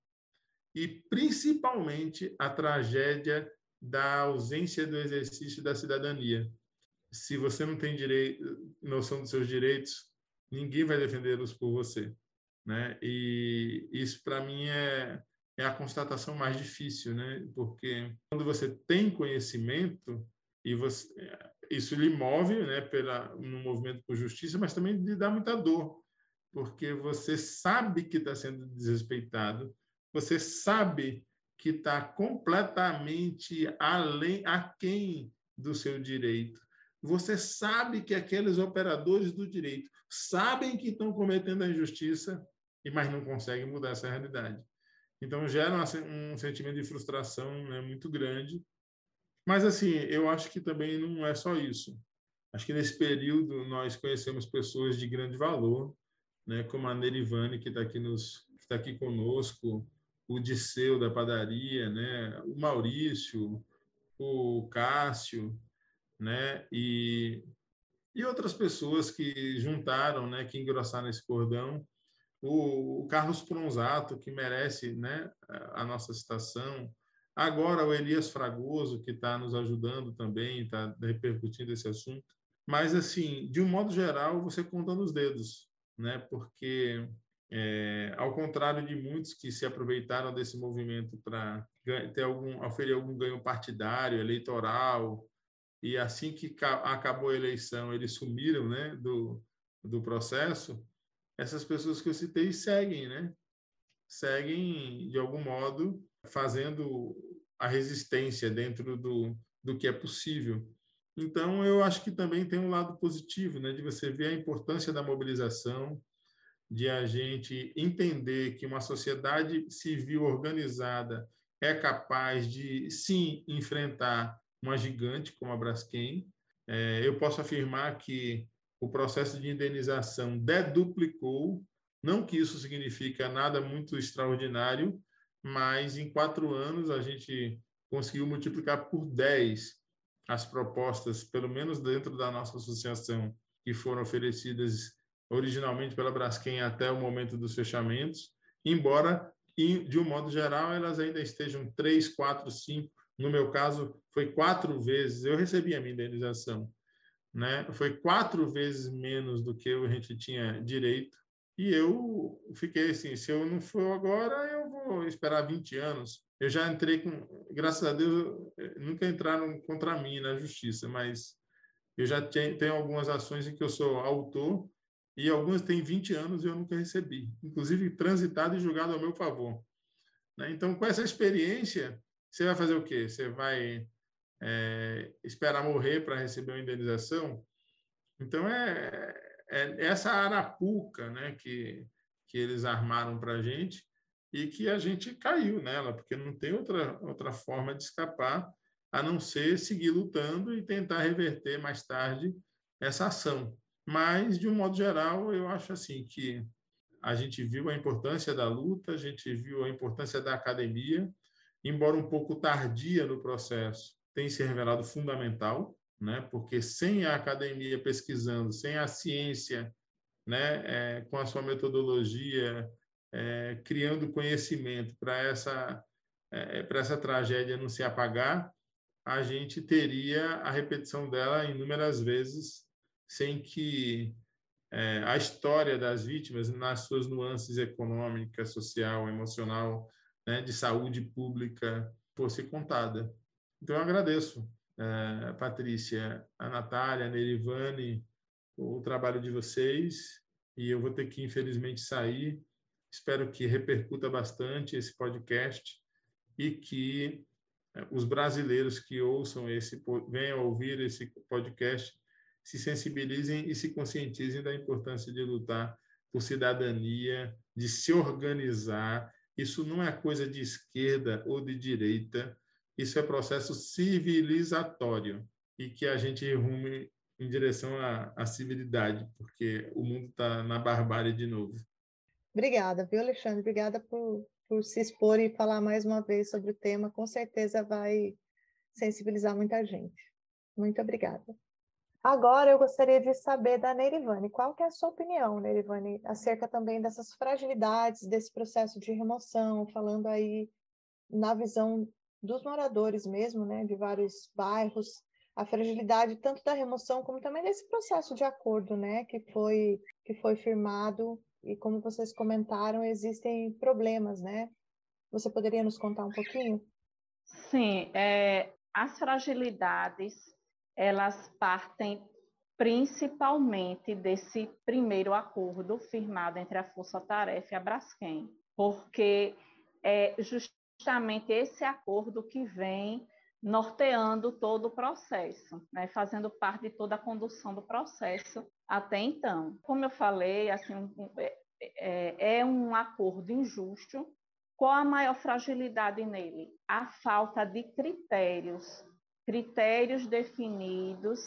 e principalmente a tragédia da ausência do exercício da cidadania. Se você não tem direito, noção dos seus direitos, ninguém vai defendê-los por você, né? E isso para mim é é a constatação mais difícil, né? Porque quando você tem conhecimento e você isso lhe move, né, pela no movimento por justiça, mas também lhe dá muita dor, porque você sabe que está sendo desrespeitado, você sabe que está completamente além, aquém do seu direito você sabe que aqueles operadores do direito sabem que estão cometendo a injustiça, mas não conseguem mudar essa realidade. Então, gera um sentimento de frustração né, muito grande. Mas, assim, eu acho que também não é só isso. Acho que nesse período nós conhecemos pessoas de grande valor, né, como a Nerivane, que está aqui, nos, tá aqui conosco, o Disseu da padaria, né, o Maurício, o Cássio, né? E e outras pessoas que juntaram, né, que engrossaram esse cordão. O, o Carlos Pronzato, que merece né, a nossa citação. Agora o Elias Fragoso, que está nos ajudando também, está repercutindo esse assunto. Mas, assim, de um modo geral, você conta nos dedos, né? porque, é, ao contrário de muitos que se aproveitaram desse movimento para ter algum, oferecer algum ganho partidário, eleitoral, e assim que acabou a eleição, eles sumiram né, do, do processo, essas pessoas que eu citei seguem, né? Seguem, de algum modo, fazendo a resistência dentro do, do que é possível. Então, eu acho que também tem um lado positivo, né, de você ver a importância da mobilização, de a gente entender que uma sociedade civil organizada é capaz de, sim, enfrentar uma gigante como a Braskem. É, eu posso afirmar que o processo de indenização deduplicou, não que isso significa nada muito extraordinário, mas em quatro anos a gente conseguiu multiplicar por 10 as propostas, pelo menos dentro da nossa associação, que foram oferecidas originalmente pela Braskem até o momento dos fechamentos, embora, de um modo geral, elas ainda estejam três, quatro, cinco no meu caso, foi quatro vezes. Eu recebi a minha indenização, né? Foi quatro vezes menos do que a gente tinha direito. E eu fiquei assim: se eu não for agora, eu vou esperar 20 anos. Eu já entrei com, graças a Deus, nunca entraram contra mim na justiça, mas eu já tenho algumas ações em que eu sou autor e algumas têm 20 anos e eu nunca recebi, inclusive transitado e julgado ao meu favor. Né? Então, com essa experiência, você vai fazer o quê? Você vai é, esperar morrer para receber uma indenização? Então, é, é essa arapuca né, que, que eles armaram para a gente e que a gente caiu nela, porque não tem outra, outra forma de escapar a não ser seguir lutando e tentar reverter mais tarde essa ação. Mas, de um modo geral, eu acho assim que a gente viu a importância da luta, a gente viu a importância da academia, embora um pouco tardia no processo, tem se revelado fundamental, né? porque sem a academia pesquisando, sem a ciência né? É, com a sua metodologia, é, criando conhecimento para essa, é, para essa tragédia não se apagar, a gente teria a repetição dela inúmeras vezes, sem que é, a história das vítimas, nas suas nuances econômica, social, emocional, né, de saúde pública fosse contada. Então, eu agradeço, é, Patrícia, a Natália, a Nerivane, o trabalho de vocês, e eu vou ter que, infelizmente, sair. Espero que repercuta bastante esse podcast e que é, os brasileiros que ouçam esse, venham ouvir esse podcast, se sensibilizem e se conscientizem da importância de lutar por cidadania, de se organizar. Isso não é coisa de esquerda ou de direita, isso é processo civilizatório e que a gente rume em direção à, à civilidade, porque o mundo está na barbárie de novo. Obrigada, viu, Alexandre? Obrigada por, por se expor e falar mais uma vez sobre o tema. Com certeza vai sensibilizar muita gente. Muito obrigada. Agora eu gostaria de saber da Neirivane, qual que é a sua opinião, Neirivane, acerca também dessas fragilidades desse processo de remoção, falando aí na visão dos moradores mesmo, né, de vários bairros, a fragilidade tanto da remoção como também desse processo de acordo, né, que foi que foi firmado e como vocês comentaram, existem problemas, né? Você poderia nos contar um pouquinho? Sim, é, as fragilidades elas partem principalmente desse primeiro acordo firmado entre a Força Tarefa e a Braskem, porque é justamente esse acordo que vem norteando todo o processo, né, fazendo parte de toda a condução do processo até então. Como eu falei, assim, é, é, é um acordo injusto. Qual a maior fragilidade nele? A falta de critérios critérios definidos,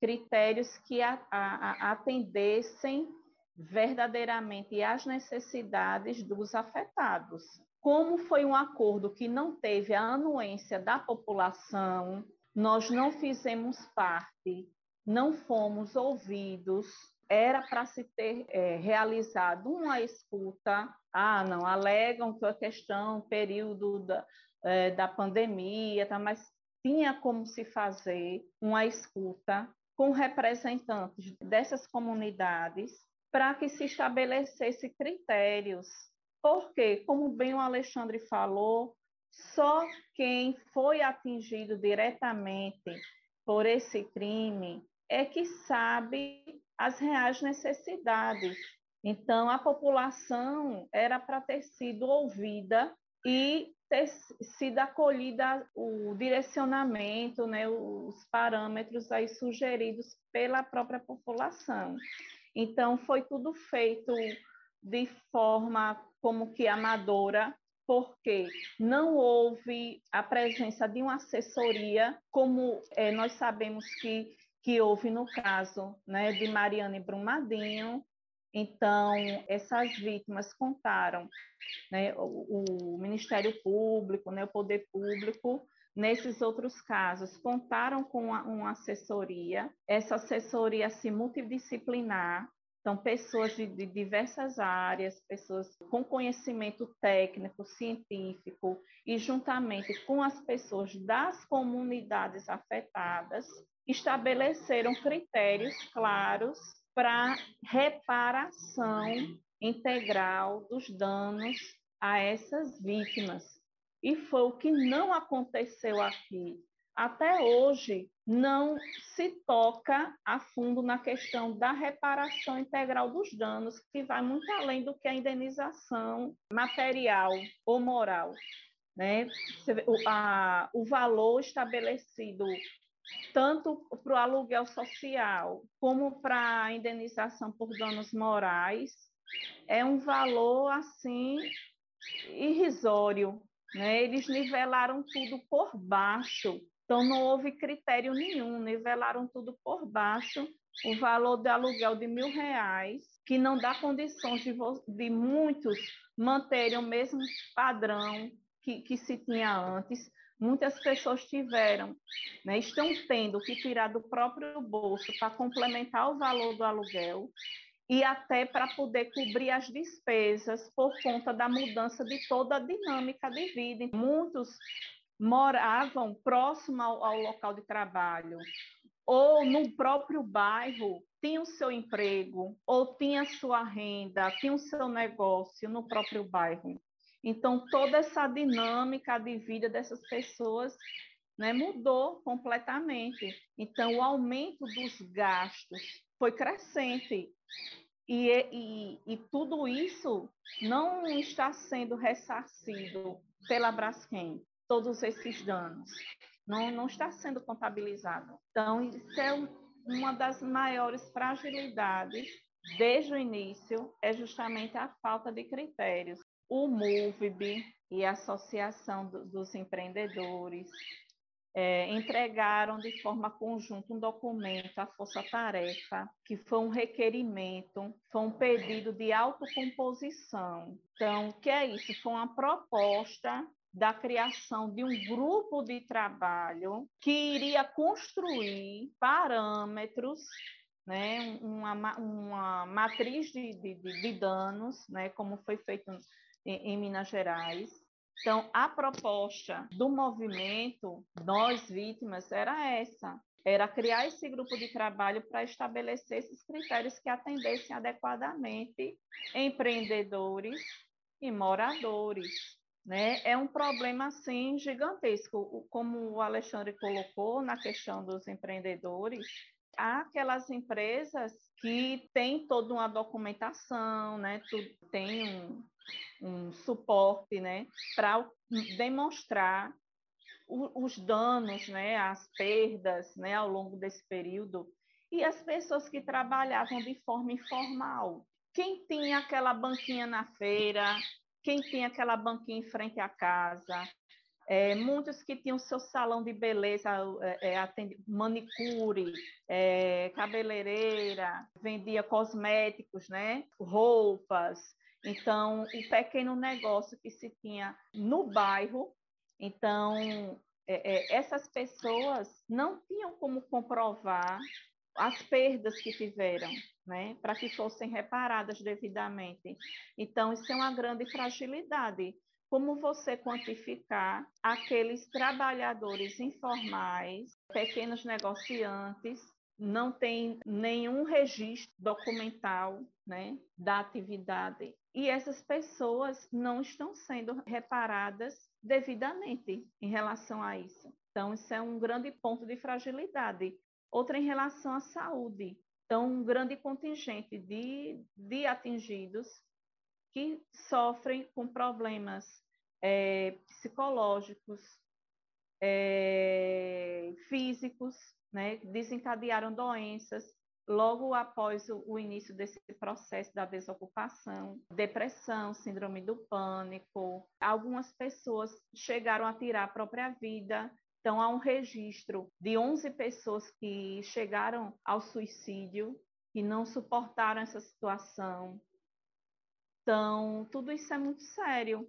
critérios que a, a, a atendessem verdadeiramente às necessidades dos afetados. Como foi um acordo que não teve a anuência da população, nós não fizemos parte não fomos ouvidos, era para se ter é, realizado uma escuta. Ah, não, alegam que a questão, período da, é, da pandemia, tá, mas tinha como se fazer uma escuta com representantes dessas comunidades para que se estabelecesse critérios. Porque, como bem o Alexandre falou, só quem foi atingido diretamente por esse crime é que sabe as reais necessidades. Então, a população era para ter sido ouvida e ter sido acolhida o direcionamento, né, os parâmetros aí sugeridos pela própria população. Então, foi tudo feito de forma como que amadora, porque não houve a presença de uma assessoria, como é, nós sabemos que, que houve no caso né, de Mariana e Brumadinho. Então, essas vítimas contaram, né, o, o Ministério Público, né, o Poder Público, nesses outros casos, contaram com uma, uma assessoria, essa assessoria se multidisciplinar, são pessoas de, de, diversas áreas, pessoas com conhecimento técnico, científico, e juntamente com as pessoas das comunidades afetadas, estabeleceram critérios claros para reparação integral dos danos a essas vítimas. E foi o que não aconteceu aqui até hoje não se toca a fundo na questão da reparação integral dos danos, que vai muito além do que a indenização material ou moral. Né? O, a, o valor estabelecido tanto para o aluguel social como para a indenização por danos morais é um valor assim irrisório. Né? Eles nivelaram tudo por baixo então, não houve critério nenhum, nivelaram tudo por baixo, o valor do aluguel de mil reais, que não dá condições de, de muitos manterem o mesmo padrão que, que se tinha antes. Muitas pessoas tiveram, né, estão tendo que tirar do próprio bolso para complementar o valor do aluguel e até para poder cobrir as despesas por conta da mudança de toda a dinâmica de vida. Muitos moravam próximo ao, ao local de trabalho ou no próprio bairro tinha o seu emprego ou tinha sua renda, tinha o seu negócio no próprio bairro. Então toda essa dinâmica de vida dessas pessoas né, mudou completamente. Então o aumento dos gastos foi crescente e, e, e tudo isso não está sendo ressarcido pela Braskem todos esses danos. Não, não está sendo contabilizado. Então, isso é uma das maiores fragilidades desde o início, é justamente a falta de critérios. O MUVB e a Associação dos Empreendedores é, entregaram de forma conjunta um documento à Força Tarefa, que foi um requerimento, foi um pedido de autocomposição. Então, o que é isso? Foi uma proposta da criação de um grupo de trabalho que iria construir parâmetros, né, uma, uma matriz de, de, de danos, né, como foi feito em, em Minas Gerais. Então, a proposta do movimento Nós Vítimas era essa, era criar esse grupo de trabalho para estabelecer esses critérios que atendessem adequadamente empreendedores e moradores. Né? É um problema assim gigantesco, como o Alexandre colocou na questão dos empreendedores. Há aquelas empresas que têm toda uma documentação, né? tem um, um suporte né? para demonstrar os danos, né, as perdas, né, ao longo desse período, e as pessoas que trabalhavam de forma informal. Quem tinha aquela banquinha na feira, quem tem aquela banquinha em frente à casa, é, muitos que tinham seu salão de beleza, é, é, manicure, é, cabeleireira, vendia cosméticos, né? roupas. Então, o pequeno negócio que se tinha no bairro. Então, é, é, essas pessoas não tinham como comprovar as perdas que tiveram, né, para que fossem reparadas devidamente. Então, isso é uma grande fragilidade. Como você quantificar aqueles trabalhadores informais, pequenos negociantes, não tem nenhum registro documental né, da atividade. E essas pessoas não estão sendo reparadas devidamente em relação a isso. Então, isso é um grande ponto de fragilidade. Outra em relação à saúde. Então, um grande contingente de, de atingidos que sofrem com problemas é, psicológicos, é, físicos, né, desencadearam doenças logo após o, o, início desse processo da desocupação, depressão, síndrome do pânico. Algumas pessoas chegaram a tirar a própria vida. Então, há um registro de 11 pessoas que chegaram ao suicídio, que não suportaram essa situação. Então, tudo isso é muito sério.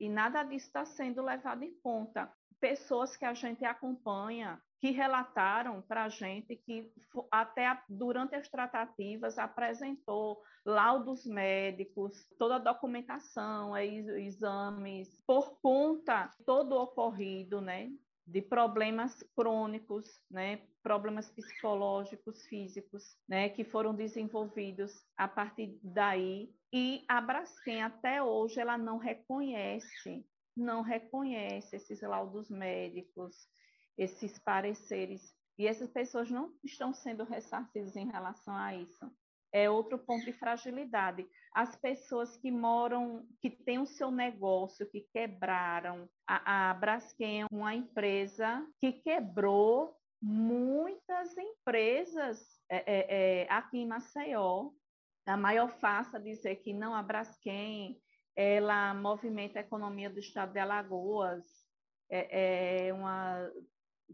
E nada disso está sendo levado em conta. Pessoas que a gente acompanha, que relataram para a gente que até durante as tratativas apresentou laudos médicos, toda a documentação, exames, por conta todo o ocorrido, né, de problemas crônicos, né, problemas psicológicos, físicos, né, que foram desenvolvidos a partir daí. E a Braskem até hoje ela não reconhece, não reconhece esses laudos médicos, esses pareceres. E essas pessoas não estão sendo ressarcidas em relação a isso. É outro ponto de fragilidade. As pessoas que moram, que têm o seu negócio, que quebraram. A, a Braskem é uma empresa que quebrou muitas empresas é, é, é, aqui em Maceió. A maior faça dizer que não a Braskem, ela movimenta a economia do estado de Alagoas, é, é uma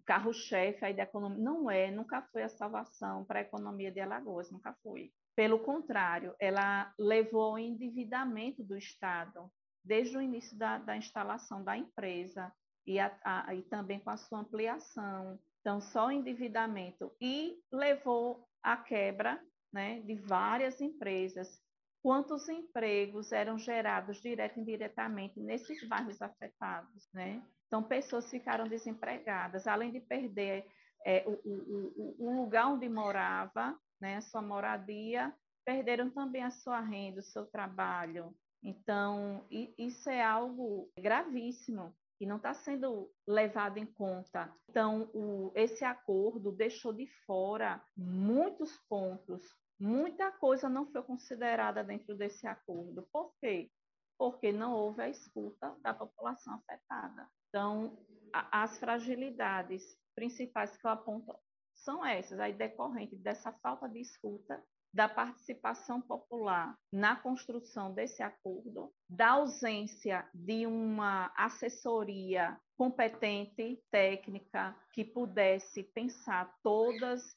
carro-chefe aí da economia. Não é, nunca foi a salvação para a economia de Alagoas, nunca foi. Pelo contrário, ela levou ao endividamento do Estado desde o início da, da instalação da empresa e, a, a, e também com a sua ampliação. Então, só o endividamento e levou à quebra né, de várias empresas. Quantos empregos eram gerados direto e indiretamente nesses bairros afetados, né? Então, pessoas ficaram desempregadas, além de perder é, o, o, o, lugar onde morava, né, a sua moradia, perderam também a sua renda, o seu trabalho. Então, isso é algo gravíssimo e não está sendo levado em conta. Então, o, esse acordo deixou de fora muitos pontos, muita coisa não foi considerada dentro desse acordo. Por quê? Porque não houve a escuta da população afetada. Então, a, as fragilidades principais que eu aponto são essas, aí decorrente dessa falta de escuta, da participação popular na construção desse acordo, da ausência de uma assessoria competente, técnica, que pudesse pensar todas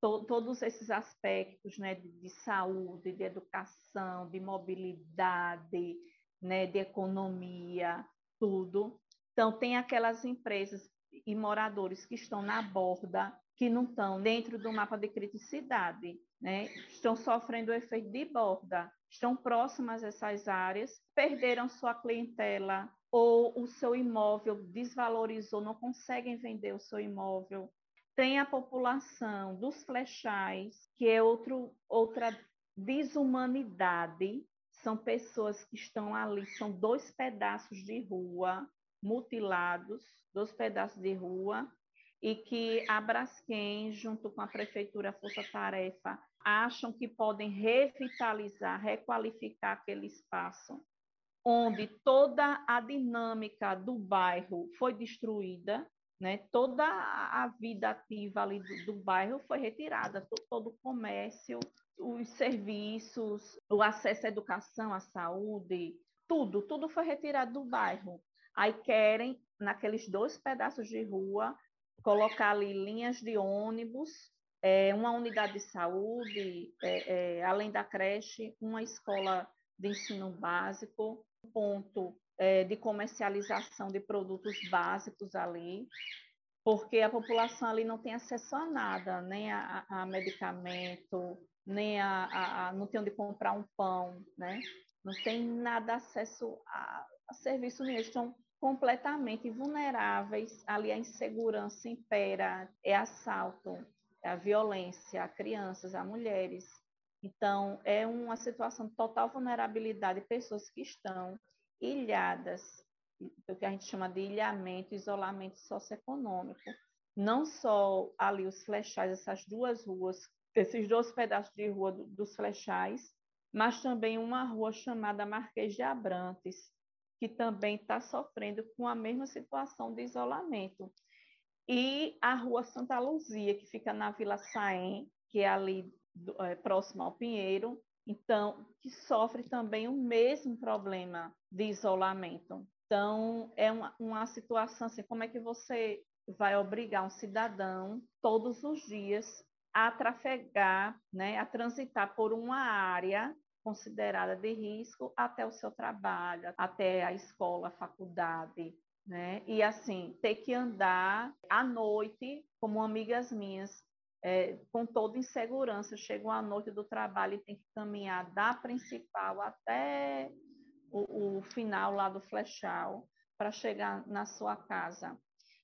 to, todos esses aspectos né, de, de, saúde, de educação, de mobilidade, né, de economia, tudo. Então, tem aquelas empresas e moradores que estão na borda, que não estão dentro do mapa de criticidade, né? estão sofrendo o efeito de borda, estão próximas a essas áreas, perderam sua clientela ou o seu imóvel desvalorizou, não conseguem vender o seu imóvel. Tem a população dos flechais, que é outro, outra desumanidade, são pessoas que estão ali, são dois pedaços de rua, mutilados, dos pedaços de rua, e que a Braskem, junto com a Prefeitura Força Tarefa, acham que podem revitalizar, requalificar aquele espaço, onde toda a dinâmica do bairro foi destruída, né? toda a vida ativa ali do, do bairro foi retirada, todo o comércio, os serviços, o acesso à educação, à saúde, tudo, tudo foi retirado do bairro. Aí querem, naqueles dois pedaços de rua, colocar ali linhas de ônibus, é, uma unidade de saúde, é, é, além da creche, uma escola de ensino básico, um ponto é, de comercialização de produtos básicos ali. porque a população ali não tem acesso a nada, nem a, a medicamento, nem a, a, a, não tem onde comprar um pão, né? Não tem nada acesso a, a serviço nenhum, completamente vulneráveis, ali a insegurança impera, é assalto, é a violência a crianças, a mulheres. Então, é uma situação de total vulnerabilidade, pessoas que estão ilhadas, o que a gente chama de ilhamento, isolamento socioeconômico. Não só ali os flechais, essas duas ruas, esses dois pedaços de rua dos flechais, mas também uma rua chamada Marquês de Abrantes, que também está sofrendo com a mesma situação de isolamento. E a Rua Santa Luzia, que fica na Vila Saém, que é ali é, próximo ao Pinheiro, então, que sofre também o mesmo problema de isolamento. Então, é uma, uma situação assim, como é que você vai obrigar um cidadão todos os dias a trafegar, né, a transitar por uma área considerada de risco até o seu trabalho, até a escola, a faculdade, né? E assim, ter que andar à noite, como amigas minhas, é, com toda insegurança, chegam à noite do trabalho e tem que caminhar da principal até o, o final lá do flechal para chegar na sua casa.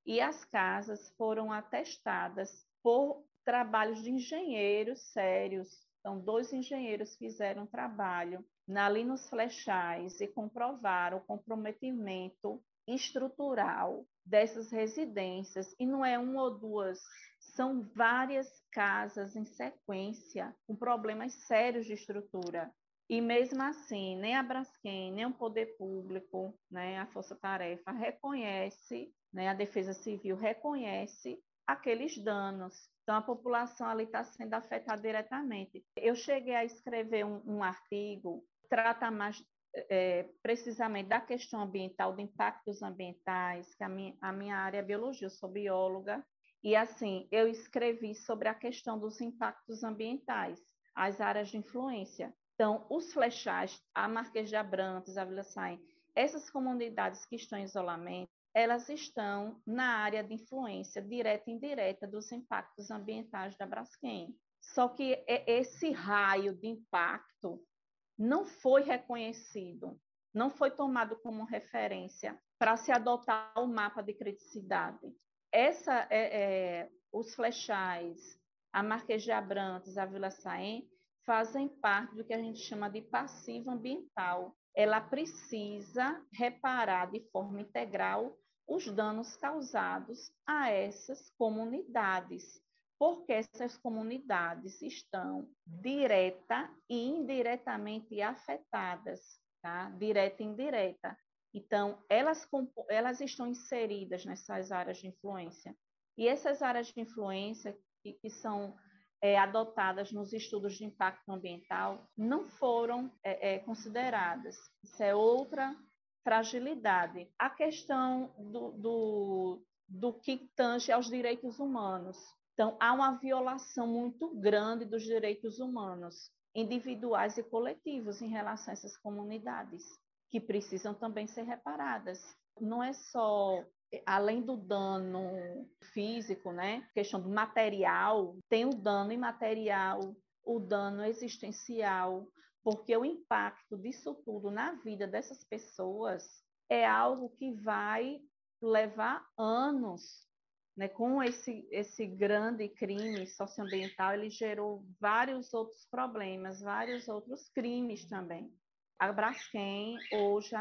E as casas foram atestadas por trabalhos de engenheiros sérios, então, dois engenheiros fizeram um trabalho ali nos flechais e comprovaram o comprometimento estrutural dessas residências. E não é uma ou duas, são várias casas em sequência com problemas sérios de estrutura. E mesmo assim, nem a Braskem, nem o poder público, né, a Força Tarefa reconhece, né, a Defesa Civil reconhece aqueles danos. Então, a população ali está sendo afetada diretamente. Eu cheguei a escrever um, um artigo trata mais é, precisamente da questão ambiental, de impactos ambientais, que a minha, a minha área é biologia, eu sou bióloga, e assim, eu escrevi sobre a questão dos impactos ambientais, as áreas de influência. Então, os flechais, a Marquês de Abrantes, a Vila Saim, essas comunidades que estão em isolamento, elas estão na área de influência direta e indireta dos impactos ambientais da Braskem. Só que esse raio de impacto não foi reconhecido, não foi tomado como referência para se adotar o mapa de criticidade. Essa, é, é, os flechais, a Marquês de Abrantes, a Vila Saém, fazem parte do que a gente chama de passivo ambiental, ela precisa reparar de forma integral os danos causados a essas comunidades, porque essas comunidades estão direta e indiretamente afetadas, tá? Direta e indireta. Então, elas, elas estão inseridas nessas áreas de influência. E essas áreas de influência que, que são é, adotadas nos estudos de impacto ambiental não foram é, é, consideradas. Isso é outra fragilidade. A questão do, do, do que tange aos direitos humanos. Então, há uma violação muito grande dos direitos humanos, individuais e coletivos, em relação a essas comunidades, que precisam também ser reparadas. Não é só além do dano físico, né? Questão do material, tem o dano imaterial, o dano existencial, porque o impacto disso tudo na vida dessas pessoas é algo que vai levar anos. Né? Com esse, esse grande crime socioambiental, ele gerou vários outros problemas, vários outros crimes também. A Braskem, hoje,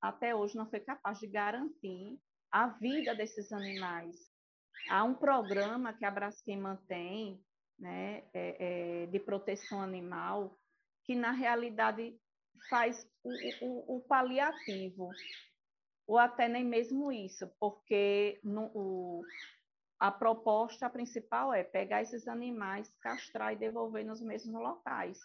até hoje, não foi capaz de garantir a vida desses animais. Há um programa que a Braskem mantém né, é, é, de proteção animal, que na realidade faz o, o, o paliativo, ou até nem mesmo isso, porque no, o, a proposta principal é pegar esses animais, castrar e devolver nos mesmos locais.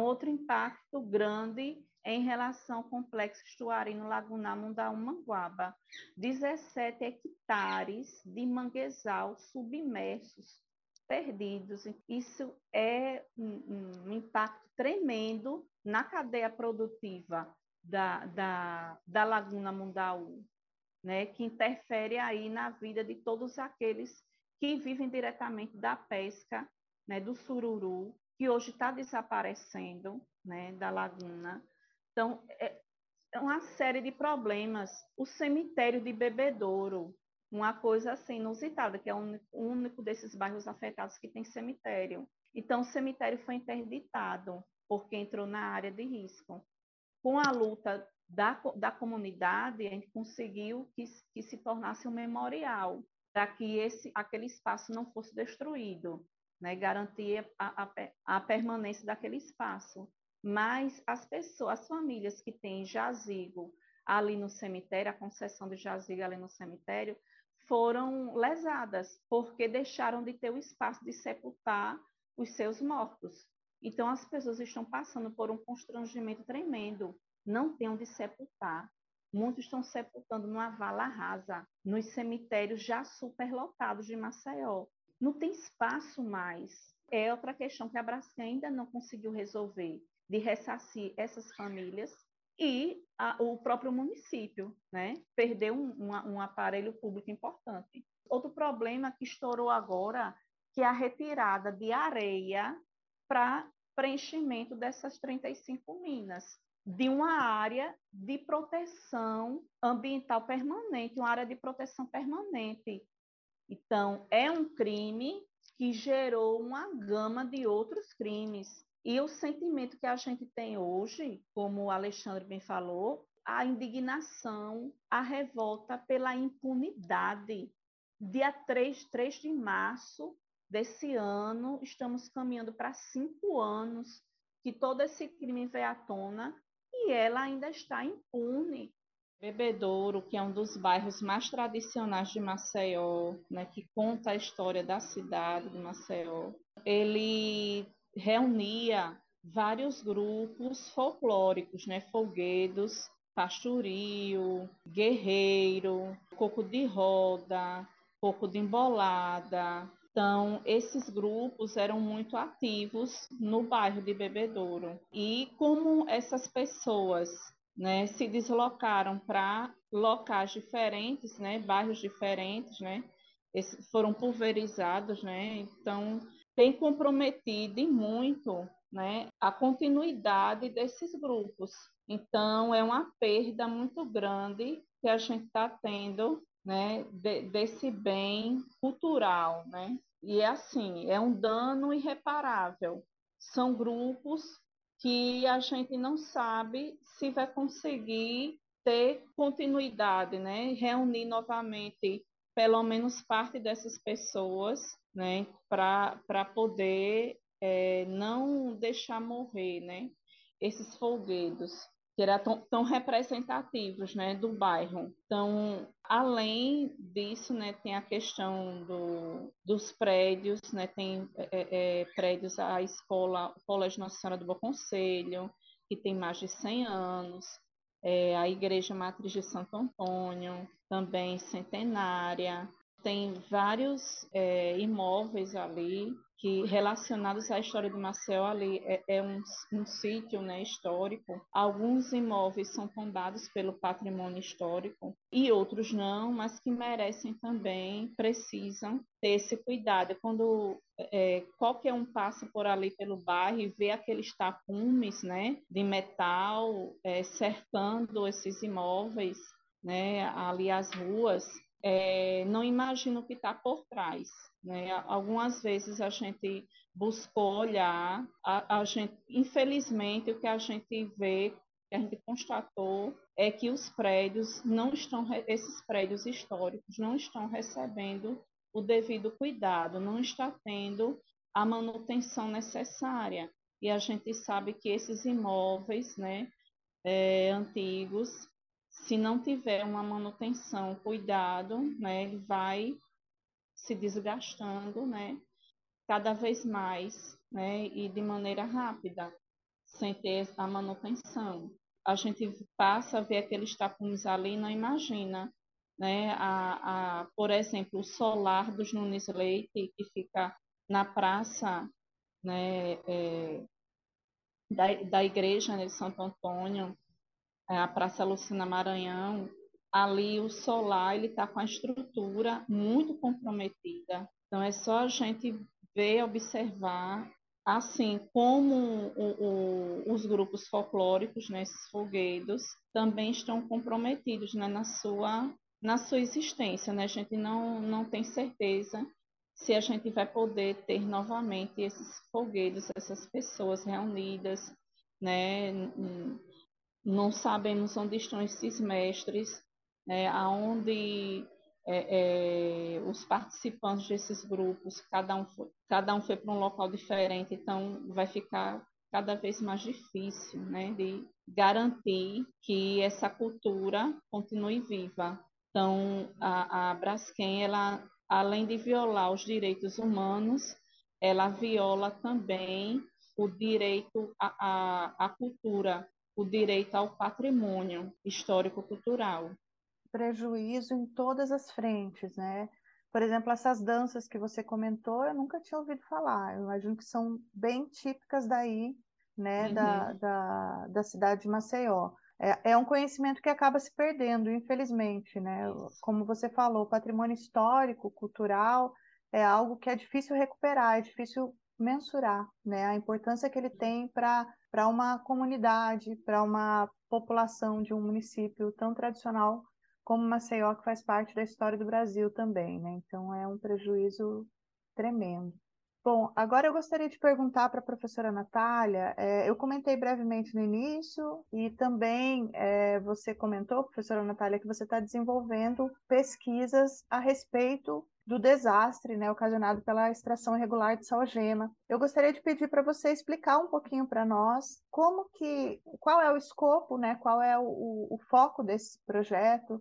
Outro impacto grande em relação ao complexo estuarino lagunar Mundaú-Manguaba, 17 hectares de manguezal submersos perdidos. Isso é um, um impacto tremendo na cadeia produtiva da, da, da Laguna Mundaú. né, que interfere aí na vida de todos aqueles que vivem diretamente da pesca, né, do sururu, que hoje está desaparecendo, né, da laguna. Então, é, é uma série de problemas. O cemitério de Bebedouro, uma coisa assim inusitada, que é o único desses bairros afetados que tem cemitério. Então, o cemitério foi interditado, porque entrou na área de risco. Com a luta da, da comunidade, a gente conseguiu que, que se tornasse um memorial, para que esse, aquele espaço não fosse destruído, né? garantir a, a, a permanência daquele espaço. Mas as pessoas, as famílias que têm jazigo ali no cemitério, a concessão de jazigo ali no cemitério, foram lesadas, porque deixaram de ter o espaço de sepultar os seus mortos. Então, as pessoas estão passando por um constrangimento tremendo, não tem onde sepultar. Muitos estão sepultando numa vala rasa, nos cemitérios já superlotados de Maceió. Não tem espaço mais. É outra questão que a Braskem ainda não conseguiu resolver, de ressarcir essas famílias e a, o próprio município, né? Perdeu um, um, aparelho público importante. Outro problema que estourou agora, que é a retirada de areia para preenchimento dessas 35 minas, de uma área de proteção ambiental permanente, uma área de proteção permanente. Então, é um crime que gerou uma gama de outros crimes. E o sentimento que a gente tem hoje, como o Alexandre bem falou, a indignação, a revolta pela impunidade. Dia 3, 3 de março desse ano, estamos caminhando para cinco anos que todo esse crime veio à tona e ela ainda está impune. Bebedouro, que é um dos bairros mais tradicionais de Maceió, né, que conta a história da cidade de Maceió, ele reunia vários grupos folclóricos, né? Folguedos, Pastorio, Guerreiro, Coco de Roda, Coco de Embolada. Então, esses grupos eram muito ativos no bairro de Bebedouro. E como essas pessoas né, se deslocaram para locais diferentes, né, bairros diferentes, né, foram pulverizados, né, então tem comprometido muito né, a continuidade desses grupos. Então, é uma perda muito grande que a gente está tendo né, de, desse bem cultural. Né? E é assim, é um dano irreparável. São grupos que a gente não sabe se vai conseguir ter continuidade, né? reunir novamente pelo menos parte dessas pessoas né, para poder é, não deixar morrer né, esses folguedos, que eram tão, tão, representativos né, do bairro. Então, além disso, né, tem a questão do, dos prédios, né, tem é, é, prédios, a escola, o Colégio Nossa Senhora do Bom Conselho, que tem mais de 100 anos, é, a Igreja Matriz de Santo Antônio, também centenária, tem vários é, imóveis ali que relacionados à história de Maceió ali é, é um, um, sítio né, histórico. Alguns imóveis são tombados pelo patrimônio histórico e outros não, mas que merecem também, precisam ter esse cuidado. Quando é, qualquer um passa por ali pelo bairro e vê aqueles tapumes né, de metal é, cercando esses imóveis, né, ali as ruas, é, não imagina o que está por trás. Né? Algumas vezes a gente buscou olhar, a, a, gente, infelizmente, o que a gente vê, que a gente constatou, é que os prédios não estão, esses prédios históricos não estão recebendo o devido cuidado, não está tendo a manutenção necessária. E a gente sabe que esses imóveis né, é, antigos se não tiver uma manutenção, cuidado, né, ele vai se desgastando, né, cada vez mais, né, e de maneira rápida, sem ter a manutenção. A gente passa a ver aqueles tapumes ali não imagina, né, a, a, por exemplo, o solar dos Nunes Leite, que fica na praça, né, é, da, da igreja né, de Santo Antônio, é, a Praça Lucina Maranhão, ali o solar ele está com a estrutura muito comprometida. Então é só a gente ver, observar assim como o, o, os grupos folclóricos, né, esses também estão comprometidos né, na, sua, na sua existência. Né? A gente não, não tem certeza se a gente vai poder ter novamente esses folguedos, essas pessoas reunidas, né? Não sabemos onde estão esses mestres, né? aonde é, é, os participantes desses grupos, cada um foi, cada um foi para um local diferente, então vai ficar cada vez mais difícil, né, de garantir que essa cultura continue viva. Então, a, a Braskem, ela, além de violar os direitos humanos, ela viola também o direito à, à, à cultura, o direito ao patrimônio histórico-cultural prejuízo em todas as frentes, né? Por exemplo, essas danças que você comentou, eu nunca tinha ouvido falar. Eu imagino que são bem típicas daí, né, uhum. da, da, da cidade de Maceió. É, é um conhecimento que acaba se perdendo, infelizmente, né? Como você falou, patrimônio histórico, cultural, é algo que é difícil recuperar, é difícil mensurar, né? A importância que ele tem para uma comunidade, para uma população de um município tão tradicional como Maceió, que faz parte da história do Brasil também, né? Então é um prejuízo tremendo. Bom, agora eu gostaria de perguntar para a professora Natália, é, eu comentei brevemente no início e também é, você comentou, professora Natália, que você está desenvolvendo pesquisas a respeito do desastre né, ocasionado pela extração irregular de salgema. Eu gostaria de pedir para você explicar um pouquinho para nós como que, qual é o escopo, né, qual é o, o foco desse projeto,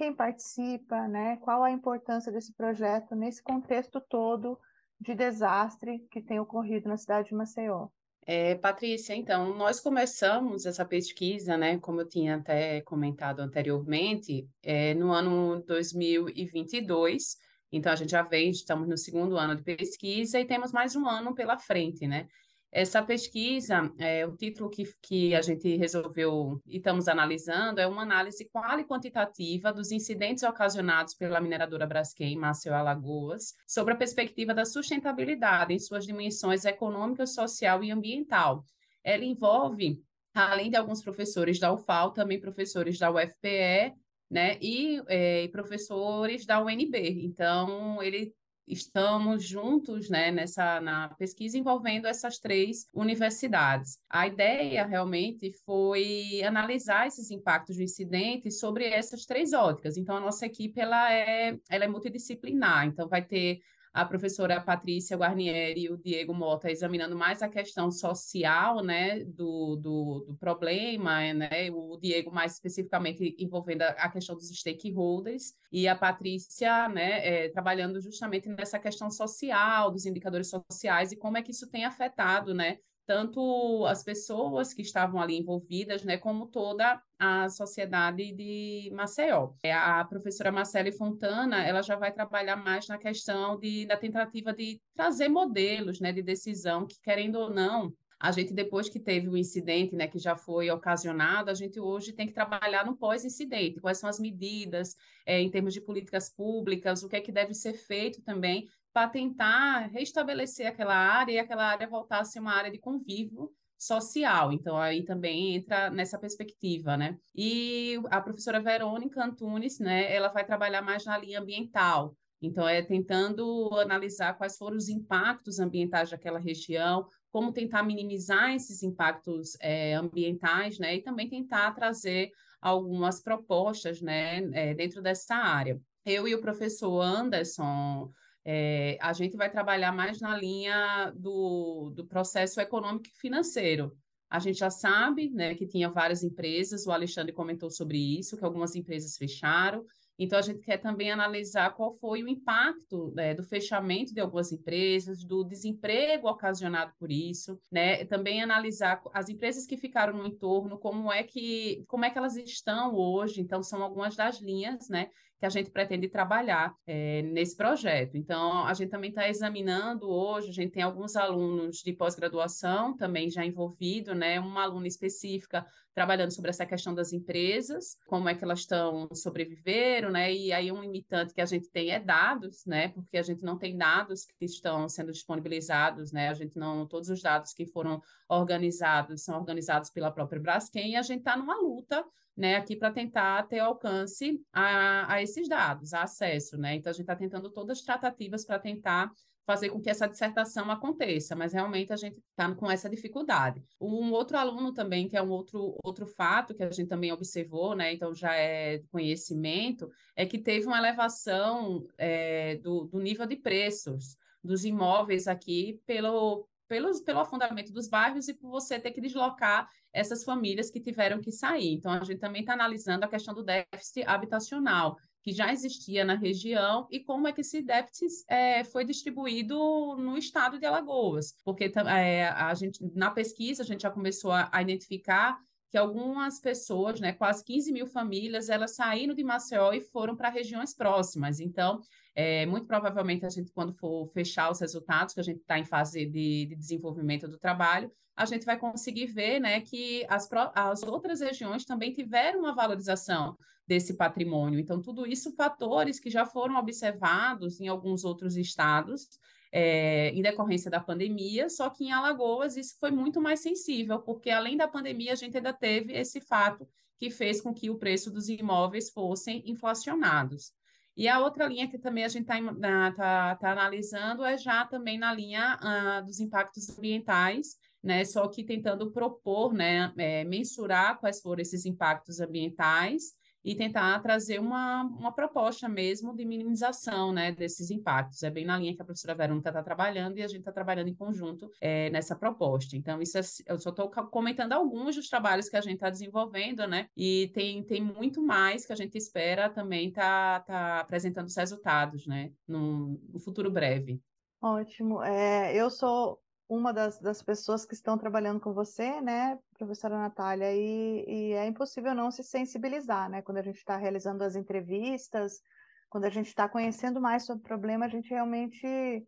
quem participa, né? Qual a importância desse projeto nesse contexto todo de desastre que tem ocorrido na cidade de Maceió? É, Patrícia, então, nós começamos essa pesquisa, né, como eu tinha até comentado anteriormente, é, no ano 2022. Então, a gente já vem, estamos no segundo ano de pesquisa e temos mais um ano pela frente, né? Essa pesquisa, é, o título que, que a gente resolveu e estamos analisando é uma análise qual e quantitativa dos incidentes ocasionados pela mineradora Braskem, Maceió Alagoas, sobre a perspectiva da sustentabilidade em suas dimensões econômica, social e ambiental. Ela envolve, além de alguns professores da UFAL, também professores da UFPE, né, e, é, e professores da UNB. Então, ele estamos juntos né, nessa na pesquisa envolvendo essas três universidades. A ideia realmente foi analisar esses impactos do incidente sobre essas três óticas. Então, a nossa equipe ela é, ela é multidisciplinar, então vai ter a professora Patrícia Guarnieri e o Diego Mota examinando mais a questão social, né, do, do, do, problema, né, o Diego mais especificamente envolvendo a questão dos stakeholders e a Patrícia, né, é, trabalhando justamente nessa questão social, dos indicadores sociais e como é que isso tem afetado, né, tanto as pessoas que estavam ali envolvidas, né, como toda a sociedade de Maceió. É, a professora Marcele Fontana, ela já vai trabalhar mais na questão de, da tentativa de trazer modelos, né, de decisão que, querendo ou não, a gente, depois que teve o incidente, né, que já foi ocasionado, a gente hoje tem que trabalhar no pós-incidente, quais são as medidas é, em termos de políticas públicas, o que é que deve ser feito também para tentar restabelecer aquela área e aquela área voltar a ser uma área de convívio social. Então, aí também entra nessa perspectiva, né? E a professora Verônica Antunes, né, ela vai trabalhar mais na linha ambiental. Então, é tentando analisar quais foram os impactos ambientais daquela região, como tentar minimizar esses impactos é, ambientais, né? E também tentar trazer algumas propostas, né, é, dentro dessa área. Eu e o professor Anderson é, a gente vai trabalhar mais na linha do, do processo econômico e financeiro. A gente já sabe né, que tinha várias empresas, o Alexandre comentou sobre isso, que algumas empresas fecharam. Então, a gente quer também analisar qual foi o impacto né, do fechamento de algumas empresas, do desemprego ocasionado por isso, né? Também analisar as empresas que ficaram no entorno, como é que, como é que elas estão hoje. Então, são algumas das linhas, né? Que a gente pretende trabalhar é, nesse projeto. Então, a gente também está examinando hoje, a gente tem alguns alunos de pós-graduação também já envolvido, né? Uma aluna específica trabalhando sobre essa questão das empresas, como é que elas estão sobreviveram, né? E aí um limitante que a gente tem é dados, né? Porque a gente não tem dados que estão sendo disponibilizados, né? A gente não todos os dados que foram organizados são organizados pela própria Braskem e a gente está numa luta né, aqui para tentar ter alcance a, a, esses dados, a acesso, né? Então a gente está tentando todas as tratativas para tentar fazer com que essa dissertação aconteça, mas realmente a gente está com essa dificuldade. Um outro aluno também, que é um outro, outro fato que a gente também observou, né, então já é conhecimento, é que teve uma elevação é, do, do nível de preços dos imóveis aqui pelo, pelos, pelo afundamento dos bairros e por você ter que deslocar essas famílias que tiveram que sair. Então, a gente também está analisando a questão do déficit habitacional, que já existia na região e como é que esse déficit é, foi distribuído no estado de Alagoas. Porque é, a gente, na pesquisa, a gente já começou a, a identificar que algumas pessoas, né, quase 15 mil famílias, elas saíram de Maceió e foram para regiões próximas. Então, é, muito provavelmente, a gente, quando for fechar os resultados, que a gente está em fase de, de, desenvolvimento do trabalho, a gente vai conseguir ver né, que as, as outras regiões também tiveram uma valorização desse patrimônio. Então, tudo isso fatores que já foram observados em alguns outros estados, é, em decorrência da pandemia, só que em Alagoas isso foi muito mais sensível, porque além da pandemia, a gente ainda teve esse fato que fez com que o preço dos imóveis fossem inflacionados. E a outra linha que também a gente está tá, tá analisando é já também na linha dos impactos ambientais, né? Só que tentando propor, né, é, mensurar quais foram esses impactos ambientais e tentar trazer uma, uma proposta mesmo de minimização né, desses impactos. É bem na linha que a professora Verônica está trabalhando e a gente está trabalhando em conjunto é, nessa proposta. Então, isso é, eu só estou comentando alguns dos trabalhos que a gente está desenvolvendo, né? E tem, tem muito mais que a gente espera também estar tá, tá apresentando os resultados, né? No, no futuro breve. Ótimo. É, eu sou uma das, das pessoas que estão trabalhando com você, né, professora Natália, e, e é impossível não se sensibilizar, né, quando a gente está realizando as entrevistas, quando a gente está conhecendo mais sobre o problema, a gente realmente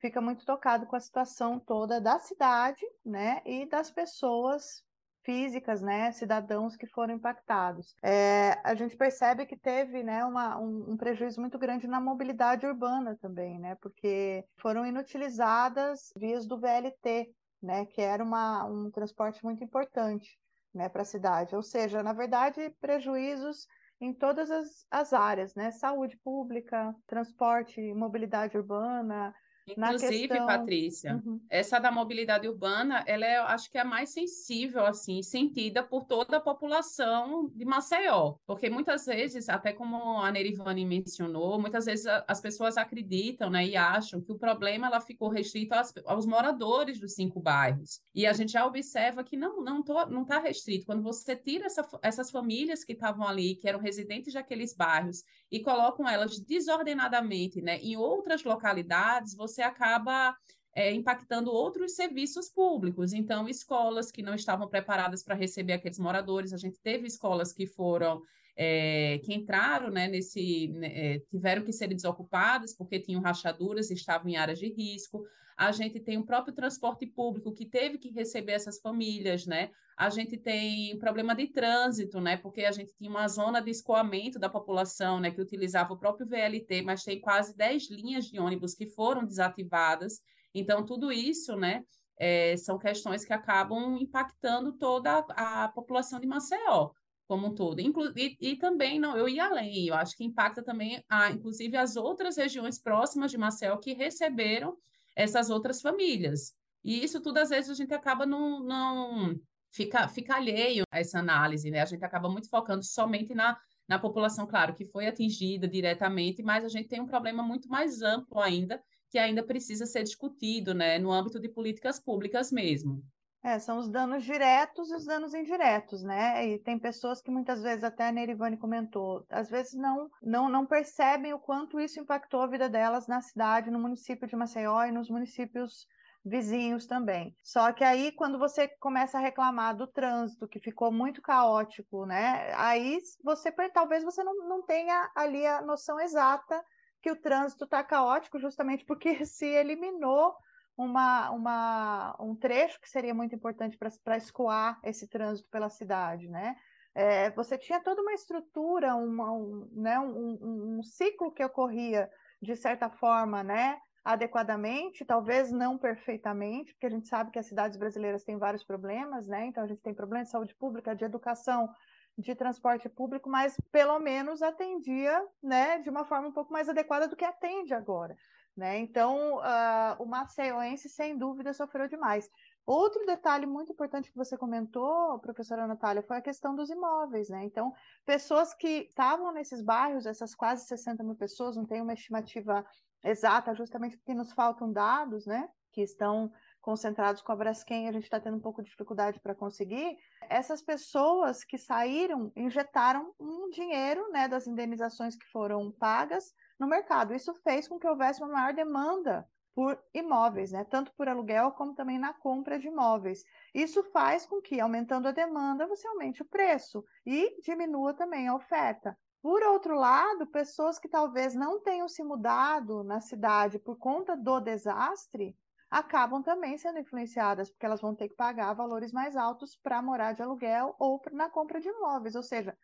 fica muito tocado com a situação toda da cidade, né, e das pessoas físicas, né, cidadãos que foram impactados. É, a gente percebe que teve, né, uma, um, um, prejuízo muito grande na mobilidade urbana também, né, porque foram inutilizadas vias do VLT, né, que era uma, um transporte muito importante, né, para a cidade. Ou seja, na verdade, prejuízos em todas as, as áreas, né, saúde pública, transporte, mobilidade urbana, Inclusive, questão... Patrícia, uhum. essa da mobilidade urbana, ela é, acho que é a mais sensível, assim, sentida por toda a população de Maceió. Porque muitas vezes, até como a Nerivane mencionou, muitas vezes as pessoas acreditam, né, e acham que o problema ela ficou restrito aos, aos moradores dos cinco bairros. E a gente já observa que não, não, tô, não está restrito. Quando você tira essa, essas famílias que estavam ali, que eram residentes daqueles bairros, e colocam elas desordenadamente, né, em outras localidades, você você acaba é, impactando outros serviços públicos. Então, escolas que não estavam preparadas para receber aqueles moradores, a gente teve escolas que foram é, que entraram né, nesse, né, é, tiveram que ser desocupadas porque tinham rachaduras e estavam em áreas de risco. A gente tem o próprio transporte público que teve que receber essas famílias, né? A gente tem problema de trânsito, né? Porque a gente tinha uma zona de escoamento da população, né? Que utilizava o próprio VLT, mas tem quase 10 linhas de ônibus que foram desativadas. Então, tudo isso, né? É, são questões que acabam impactando toda a, a população de Maceió como um todo. Inclu e, e, também, não, eu ia além, eu acho que impacta também, a, inclusive, as outras regiões próximas de Maceió que receberam essas outras famílias. E isso tudo, às vezes, a gente acaba não, não fica, fica alheio a essa análise, né? A gente acaba muito focando somente na, na população, claro, que foi atingida diretamente, mas a gente tem um problema muito mais amplo ainda, que ainda precisa ser discutido, né, no âmbito de políticas públicas mesmo. É, são os danos diretos e os danos indiretos, né? E tem pessoas que muitas vezes, até a Nerivane comentou, às vezes não, não, não percebem o quanto isso impactou a vida delas na cidade, no município de Maceió e nos municípios vizinhos também. Só que aí, quando você começa a reclamar do trânsito, que ficou muito caótico, né? Aí você talvez você não, não tenha ali a noção exata que o trânsito está caótico, justamente porque se eliminou uma, uma, um trecho que seria muito importante para escoar esse trânsito pela cidade, né? É, você tinha toda uma estrutura, uma, um, né, um, um, ciclo que ocorria de certa forma, né, adequadamente, talvez não perfeitamente, porque a gente sabe que as cidades brasileiras têm vários problemas, né? Então a gente tem problemas de saúde pública, de educação, de transporte público, mas pelo menos atendia, né, de uma forma um pouco mais adequada do que atende agora, né? Então uh, o maceioense sem dúvida sofreu demais. Outro detalhe muito importante que você comentou, professora Natália, foi a questão dos imóveis, né? Então, pessoas que estavam nesses bairros, essas quase 60 mil pessoas, não tem uma estimativa exata, justamente porque nos faltam dados, né? Que estão concentrados com a Braskem, a gente está tendo um pouco de dificuldade para conseguir. Essas pessoas que saíram injetaram um dinheiro, né, das indenizações que foram pagas no mercado. Isso fez com que houvesse uma maior demanda por imóveis, né? tanto por aluguel como também na compra de imóveis. Isso faz com que, aumentando a demanda, você aumente o preço e diminua também a oferta. Por outro lado, pessoas que talvez não tenham se mudado na cidade por conta do desastre, acabam também sendo influenciadas, porque elas vão ter que pagar valores mais altos para morar de aluguel ou na compra de imóveis. Ou seja,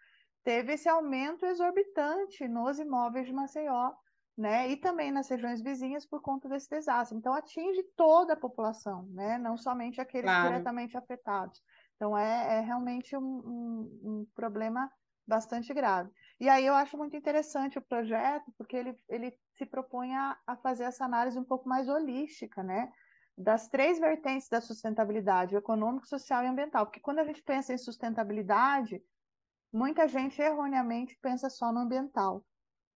teve esse aumento exorbitante nos imóveis de Maceió né? E também nas regiões vizinhas por conta desse desastre. Então atinge toda a população, né? Não somente aqueles claro. diretamente afetados. Então é, é realmente um, um, um, problema bastante grave. E aí eu acho muito interessante o projeto, porque ele, ele se propõe a, a fazer essa análise um pouco mais holística, né? Das três vertentes da sustentabilidade, econômico, social e ambiental. Porque quando a gente pensa em sustentabilidade, muita gente erroneamente pensa só no ambiental.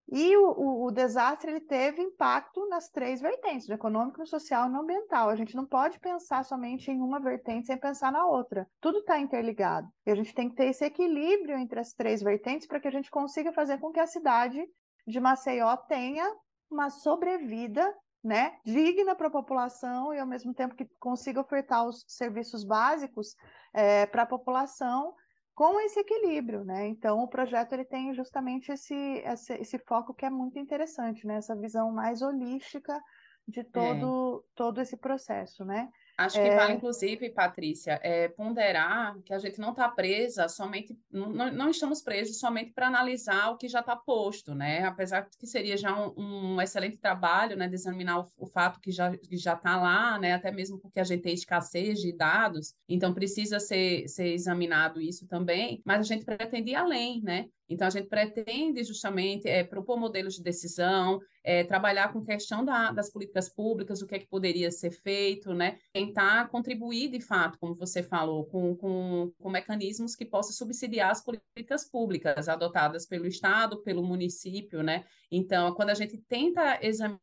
E o, o, o, desastre ele teve impacto nas três vertentes, no econômico, no social e no ambiental. A gente não pode pensar somente em uma vertente sem pensar na outra. Tudo está interligado. E a gente tem que ter esse equilíbrio entre as três vertentes para que a gente consiga fazer com que a cidade de Maceió tenha uma sobrevida né, digna para a população e ao mesmo tempo que consiga ofertar os serviços básicos é, para a população com esse equilíbrio, né? Então o projeto ele tem justamente esse, esse, esse foco que é muito interessante, né? Essa visão mais holística de é. todo, é. todo esse processo, né? Acho que é... vale, inclusive, Patrícia, é, ponderar que a gente não está presa somente, não, não estamos presos somente para analisar o que já está posto, né? Apesar que seria já um, um excelente trabalho, né, de examinar o, o, fato que já que já está lá, né? Até mesmo porque a gente tem escassez de dados, então precisa ser, ser examinado isso também, mas a gente pretende ir além, né? Então, a gente pretende justamente é, propor modelos de decisão, é, trabalhar com questão da, das políticas públicas, o que é que poderia ser feito, né? tentar contribuir, de fato, como você falou, com, com, com mecanismos que possam subsidiar as políticas públicas adotadas pelo Estado, pelo município. Né? Então, quando a gente tenta examinar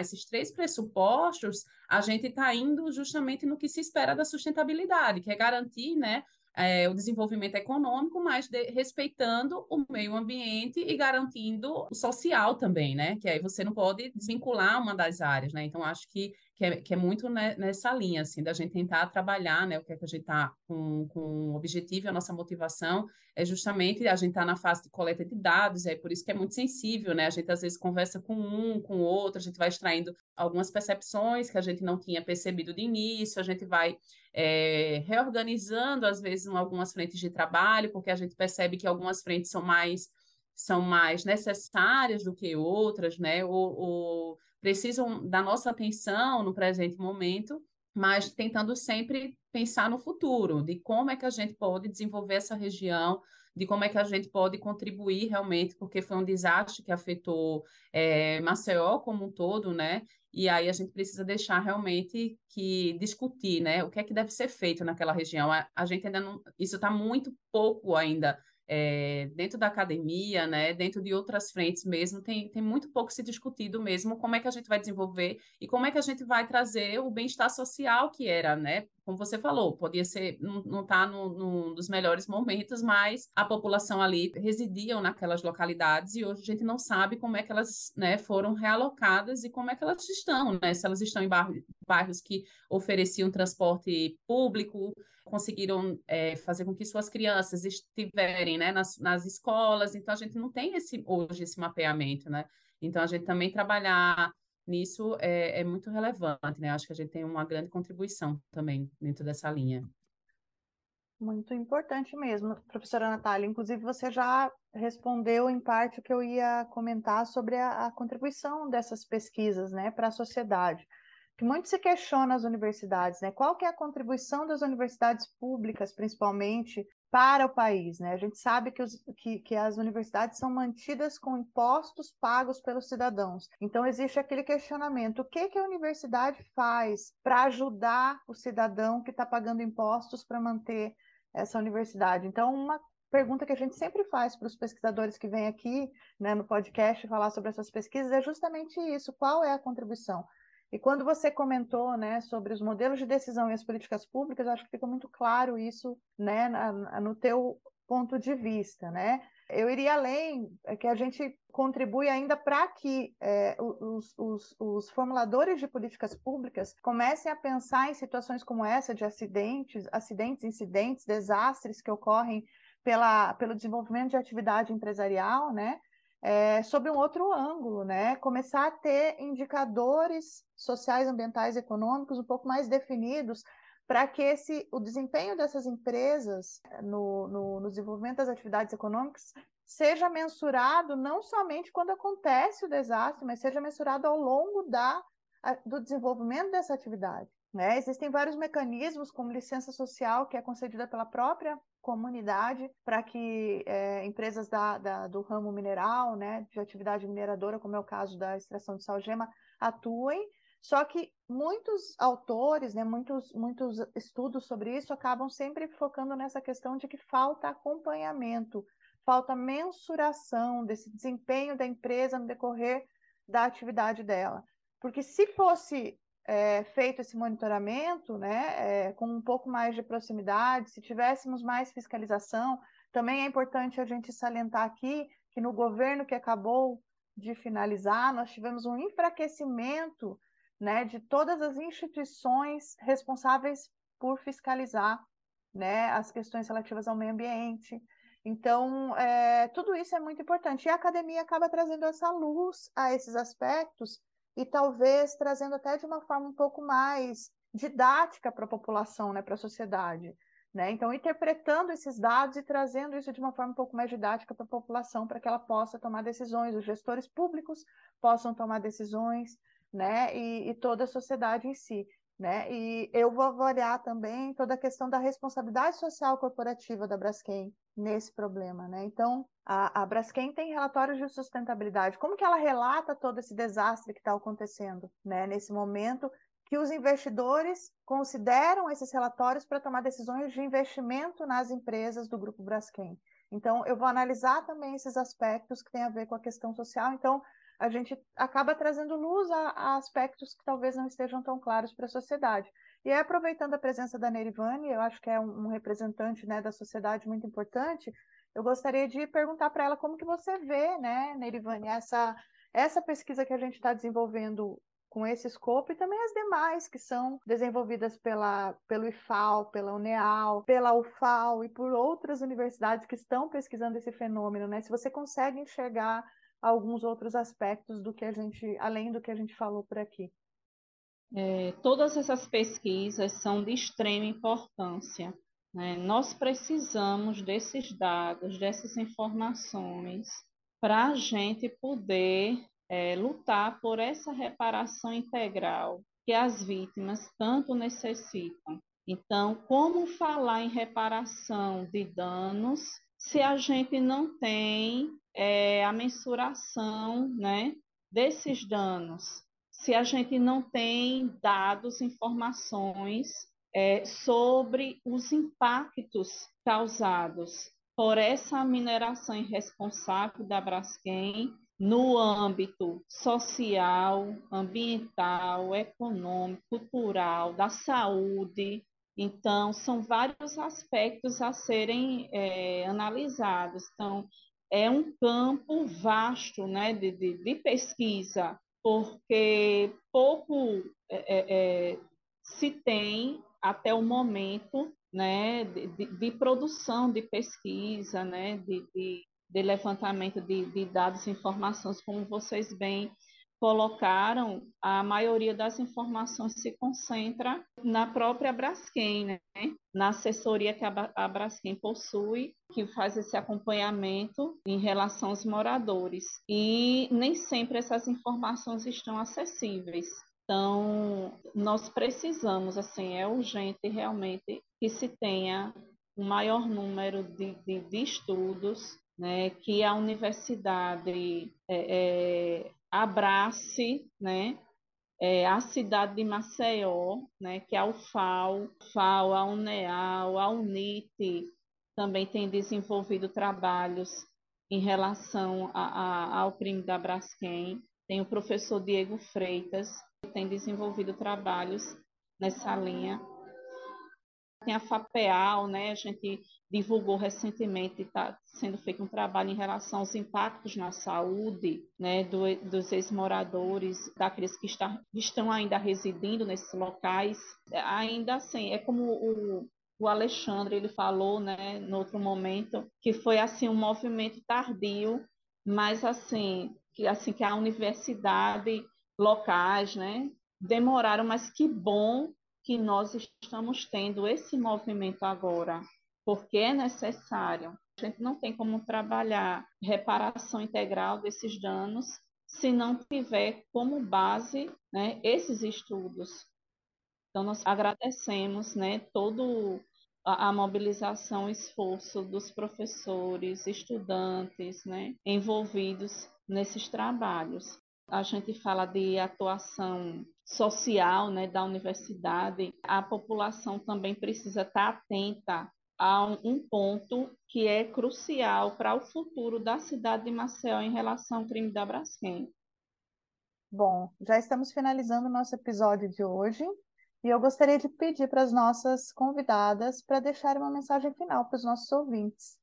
esses três pressupostos, a gente está indo justamente no que se espera da sustentabilidade, que é garantir né, é, o desenvolvimento econômico, mas de, respeitando o meio ambiente e garantindo o social também, né? Que aí você não pode desvincular uma das áreas, né? Então, acho que, que, é, que é muito nessa linha, assim, da gente tentar trabalhar, né? O que é que a gente está com, com o objetivo e a nossa motivação é justamente a gente estar tá na fase de coleta de dados, é por isso que é muito sensível, né? A gente às vezes conversa com um, com outro, a gente vai extraindo algumas percepções que a gente não tinha percebido de início, a gente vai é, reorganizando, às vezes, algumas frentes de trabalho, porque a gente percebe que algumas frentes são mais são mais necessárias do que outras, né? Ou, ou precisam da nossa atenção no presente momento, mas tentando sempre pensar no futuro, de como é que a gente pode desenvolver essa região, de como é que a gente pode contribuir realmente, porque foi um desastre que afetou é, Maceió como um todo, né? E aí a gente precisa deixar realmente que discutir, né? O que é que deve ser feito naquela região. A, a gente ainda não, isso está muito pouco ainda é, dentro da academia, né, dentro de outras frentes mesmo, tem, tem muito pouco se discutido mesmo como é que a gente vai desenvolver e como é que a gente vai trazer o bem-estar social que era, né, como você falou, podia ser, não está num dos melhores momentos, mas a população ali residiam naquelas localidades e hoje a gente não sabe como é que elas né, foram realocadas e como é que elas estão, né? Se elas estão em bairros, que ofereciam transporte público, conseguiram é, fazer com que suas crianças estiverem né, nas, nas escolas. Então, a gente não tem esse, hoje esse mapeamento, né? Então, a gente também trabalhar nisso é, é muito relevante, né? Acho que a gente tem uma grande contribuição também dentro dessa linha. Muito importante mesmo, professora Natália. Inclusive, você já respondeu em parte o que eu ia comentar sobre a, a contribuição dessas pesquisas né, para a sociedade. Que muito se questiona as universidades, né? Qual que é a contribuição das universidades públicas, principalmente, para o país, né? A gente sabe que, os, que, que as universidades são mantidas com impostos pagos pelos cidadãos. Então, existe aquele questionamento: o que, que a universidade faz para ajudar o cidadão que está pagando impostos para manter essa universidade. Então, uma pergunta que a gente sempre faz para os pesquisadores que vêm aqui né, no podcast falar sobre essas pesquisas é justamente isso: qual é a contribuição? E quando você comentou né, sobre os modelos de decisão e as políticas públicas, acho que fica muito claro isso né, na, no teu ponto de vista. Né? Eu iria além, é que a gente contribui ainda para que é, os, os, os, formuladores de políticas públicas comecem a pensar em situações como essa de acidentes, acidentes, incidentes, desastres que ocorrem pela, pelo desenvolvimento de atividade empresarial, né? É, sob um outro ângulo, né? Começar a ter indicadores sociais, ambientais, econômicos um pouco mais definidos para que esse, o desempenho dessas empresas no, no, no, desenvolvimento das atividades econômicas seja mensurado não somente quando acontece o desastre, mas seja mensurado ao longo da, do desenvolvimento dessa atividade. Né? Existem vários mecanismos, como licença social, que é concedida pela própria comunidade para que é, empresas da, da, do ramo mineral, né, de atividade mineradora, como é o caso da extração de salgema, atuem só que muitos autores, né, muitos, muitos estudos sobre isso acabam sempre focando nessa questão de que falta acompanhamento, falta mensuração desse desempenho da empresa no decorrer da atividade dela. Porque se fosse é, feito esse monitoramento, né, é, com um pouco mais de proximidade, se tivéssemos mais fiscalização, também é importante a gente salientar aqui que no governo que acabou de finalizar, nós tivemos um enfraquecimento né, de todas as instituições responsáveis por fiscalizar né, as questões relativas ao meio ambiente. Então, é, tudo isso é muito importante. E a academia acaba trazendo essa luz a esses aspectos e talvez trazendo até de uma forma um pouco mais didática para a população, né, para a sociedade. Né? Então, interpretando esses dados e trazendo isso de uma forma um pouco mais didática para a população, para que ela possa tomar decisões, os gestores públicos possam tomar decisões, né? E, e, toda a sociedade em si, né? E eu vou avaliar também toda a questão da responsabilidade social corporativa da Braskem nesse problema, né? Então, a, a Braskem tem relatórios de sustentabilidade. Como que ela relata todo esse desastre que está acontecendo, né? Nesse momento que os investidores consideram esses relatórios para tomar decisões de investimento nas empresas do grupo Braskem. Então, eu vou analisar também esses aspectos que têm a ver com a questão social. Então, a gente acaba trazendo luz a, a aspectos que talvez não estejam tão claros para a sociedade. E aí, aproveitando a presença da Nerivane, eu acho que é um, um representante né, da sociedade muito importante, eu gostaria de perguntar para ela como que você vê, né, Nerivane, essa, essa pesquisa que a gente está desenvolvendo com esse escopo e também as demais que são desenvolvidas pela, pelo IFAL, pela UNEAL, pela UFAL e por outras universidades que estão pesquisando esse fenômeno, né? Se você consegue enxergar alguns outros aspectos do que a gente, além do que a gente falou por aqui. É, todas essas pesquisas são de extrema importância. Né? Nós precisamos desses dados, dessas informações, para a gente poder é, lutar por essa reparação integral que as vítimas tanto necessitam. Então, como falar em reparação de danos se a gente não tem é, a mensuração né, desses danos, se a gente não tem dados, informações é, sobre os impactos causados por essa mineração irresponsável da Braskem no âmbito social, ambiental, econômico, cultural, da saúde. Então, são vários aspectos a serem é, analisados. Então, é um campo vasto né, de, de, de pesquisa, porque pouco, é, é, é, se tem até o momento né, de, de, produção de pesquisa, né, de, de, levantamento de, de dados e informações, como vocês bem colocaram, a maioria das informações se concentra na própria Braskem, né? na assessoria que a Braskem possui, que faz esse acompanhamento em relação aos moradores. E nem sempre essas informações estão acessíveis. Então, nós precisamos, assim, é urgente realmente que se tenha um maior número de, de, de estudos, né, que a universidade é, é, abrace né, é, a cidade de Maceió, né, que a UFAO, FAO, a UNEAL, a UNIT, também tem desenvolvido trabalhos em relação a, a, ao crime da Braskem. Tem o professor Diego Freitas, que tem desenvolvido trabalhos nessa linha tem a FAPEAL, né? A gente divulgou recentemente, está sendo feito um trabalho em relação aos impactos na saúde, né? Do, dos ex-moradores, daqueles que está, estão ainda residindo nesses locais. Ainda assim, é como o, o Alexandre ele falou, né? No outro momento, que foi assim um movimento tardio, mas assim que assim que a universidade locais, né? Demoraram, mas que bom que nós estamos tendo esse movimento agora, porque é necessário. A gente não tem como trabalhar reparação integral desses danos se não tiver como base né, esses estudos. Então, nós agradecemos né, todo a, mobilização e esforço dos professores, estudantes né, envolvidos nesses trabalhos. A gente fala de atuação social né, da universidade, a população também precisa estar atenta a um ponto que é crucial para o futuro da cidade de Maceió em relação ao crime da Braskem. Bom, já estamos finalizando o nosso episódio de hoje e eu gostaria de pedir para as nossas convidadas para deixarem uma mensagem final para os nossos ouvintes.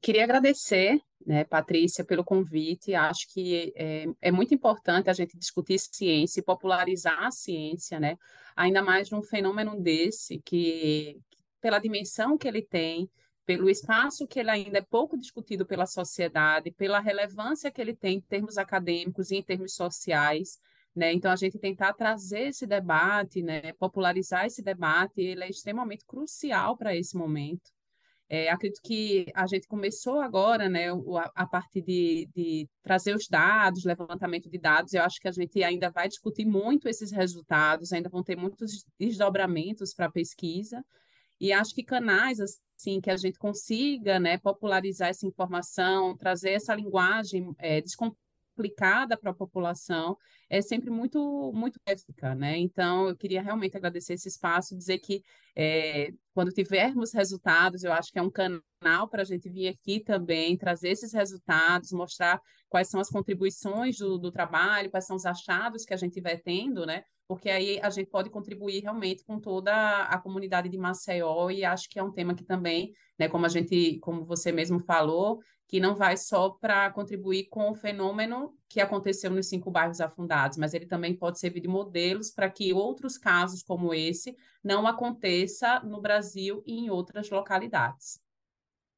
Queria agradecer, né, Patrícia, pelo convite. Acho que é, é, muito importante a gente discutir ciência e popularizar a ciência, né? Ainda mais num fenômeno desse, que pela dimensão que ele tem, pelo espaço que ele ainda é pouco discutido pela sociedade, pela relevância que ele tem em termos acadêmicos e em termos sociais, né? Então a gente tentar trazer esse debate, né, popularizar esse debate, ele é extremamente crucial para esse momento. É, acredito que a gente começou agora, né, a, a partir de, de, trazer os dados, levantamento de dados. Eu acho que a gente ainda vai discutir muito esses resultados, ainda vão ter muitos desdobramentos para a pesquisa. E acho que canais assim que a gente consiga, né, popularizar essa informação, trazer essa linguagem é, aplicada para a população é sempre muito muito ética, né? Então eu queria realmente agradecer esse espaço, dizer que é, quando tivermos resultados, eu acho que é um canal para a gente vir aqui também trazer esses resultados, mostrar quais são as contribuições do, do trabalho, quais são os achados que a gente vai tendo, né? Porque aí a gente pode contribuir realmente com toda a comunidade de Maceió e acho que é um tema que também, né, como a gente, como você mesmo falou, que não vai só para contribuir com o fenômeno que aconteceu nos cinco bairros afundados, mas ele também pode servir de modelos para que outros casos como esse não aconteça no Brasil e em outras localidades.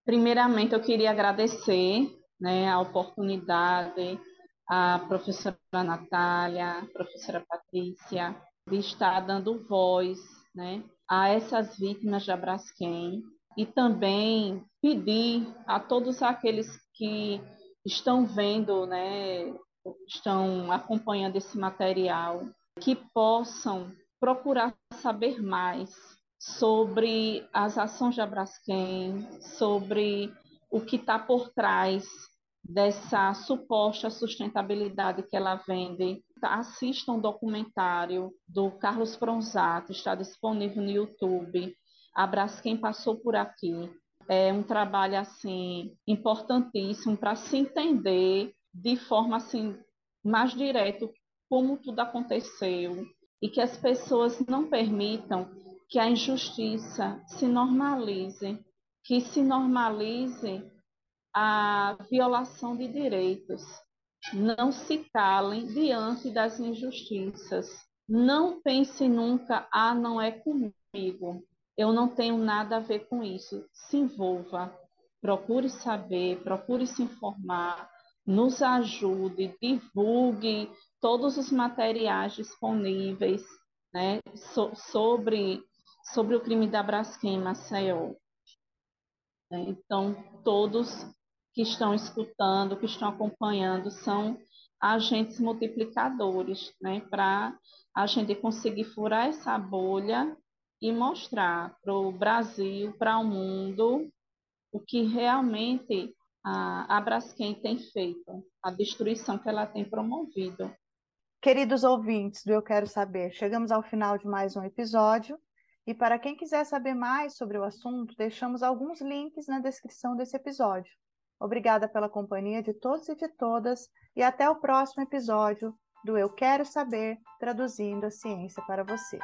Primeiramente, eu queria agradecer né, a oportunidade à professora Natália, à professora Patrícia, de estar dando voz né, a essas vítimas da Braskem, e também pedir a todos aqueles que estão vendo, né, estão acompanhando esse material, que possam procurar saber mais sobre as ações de Abraskem, sobre o que está por trás dessa suposta sustentabilidade que ela vende. Assista um documentário do Carlos Pronzato, está disponível no YouTube, a Braskem passou por aqui. É um trabalho assim importantíssimo para se entender de forma assim mais direta como tudo aconteceu e que as pessoas não permitam que a injustiça se normalize, que se normalize a violação de direitos. Não se calem diante das injustiças. não pense nunca, ah, não é comigo, eu não tenho nada a ver com isso. Se envolva, procure saber, procure se informar, nos ajude, divulgue todos os materiais disponíveis né, so, sobre, sobre o crime da Braskem Maceió. Né? Então, todos que estão escutando, que estão acompanhando, são agentes multiplicadores, né, para a gente conseguir furar essa bolha e mostrar para o Brasil, para o mundo, o que realmente a, a Braskem tem feito, a destruição que ela tem promovido. Queridos ouvintes do Eu Quero Saber, chegamos ao final de mais um episódio. E para quem quiser saber mais sobre o assunto, deixamos alguns links na descrição desse episódio. Obrigada pela companhia de todos e de todas, e até o próximo episódio do Eu Quero Saber, traduzindo a ciência para você.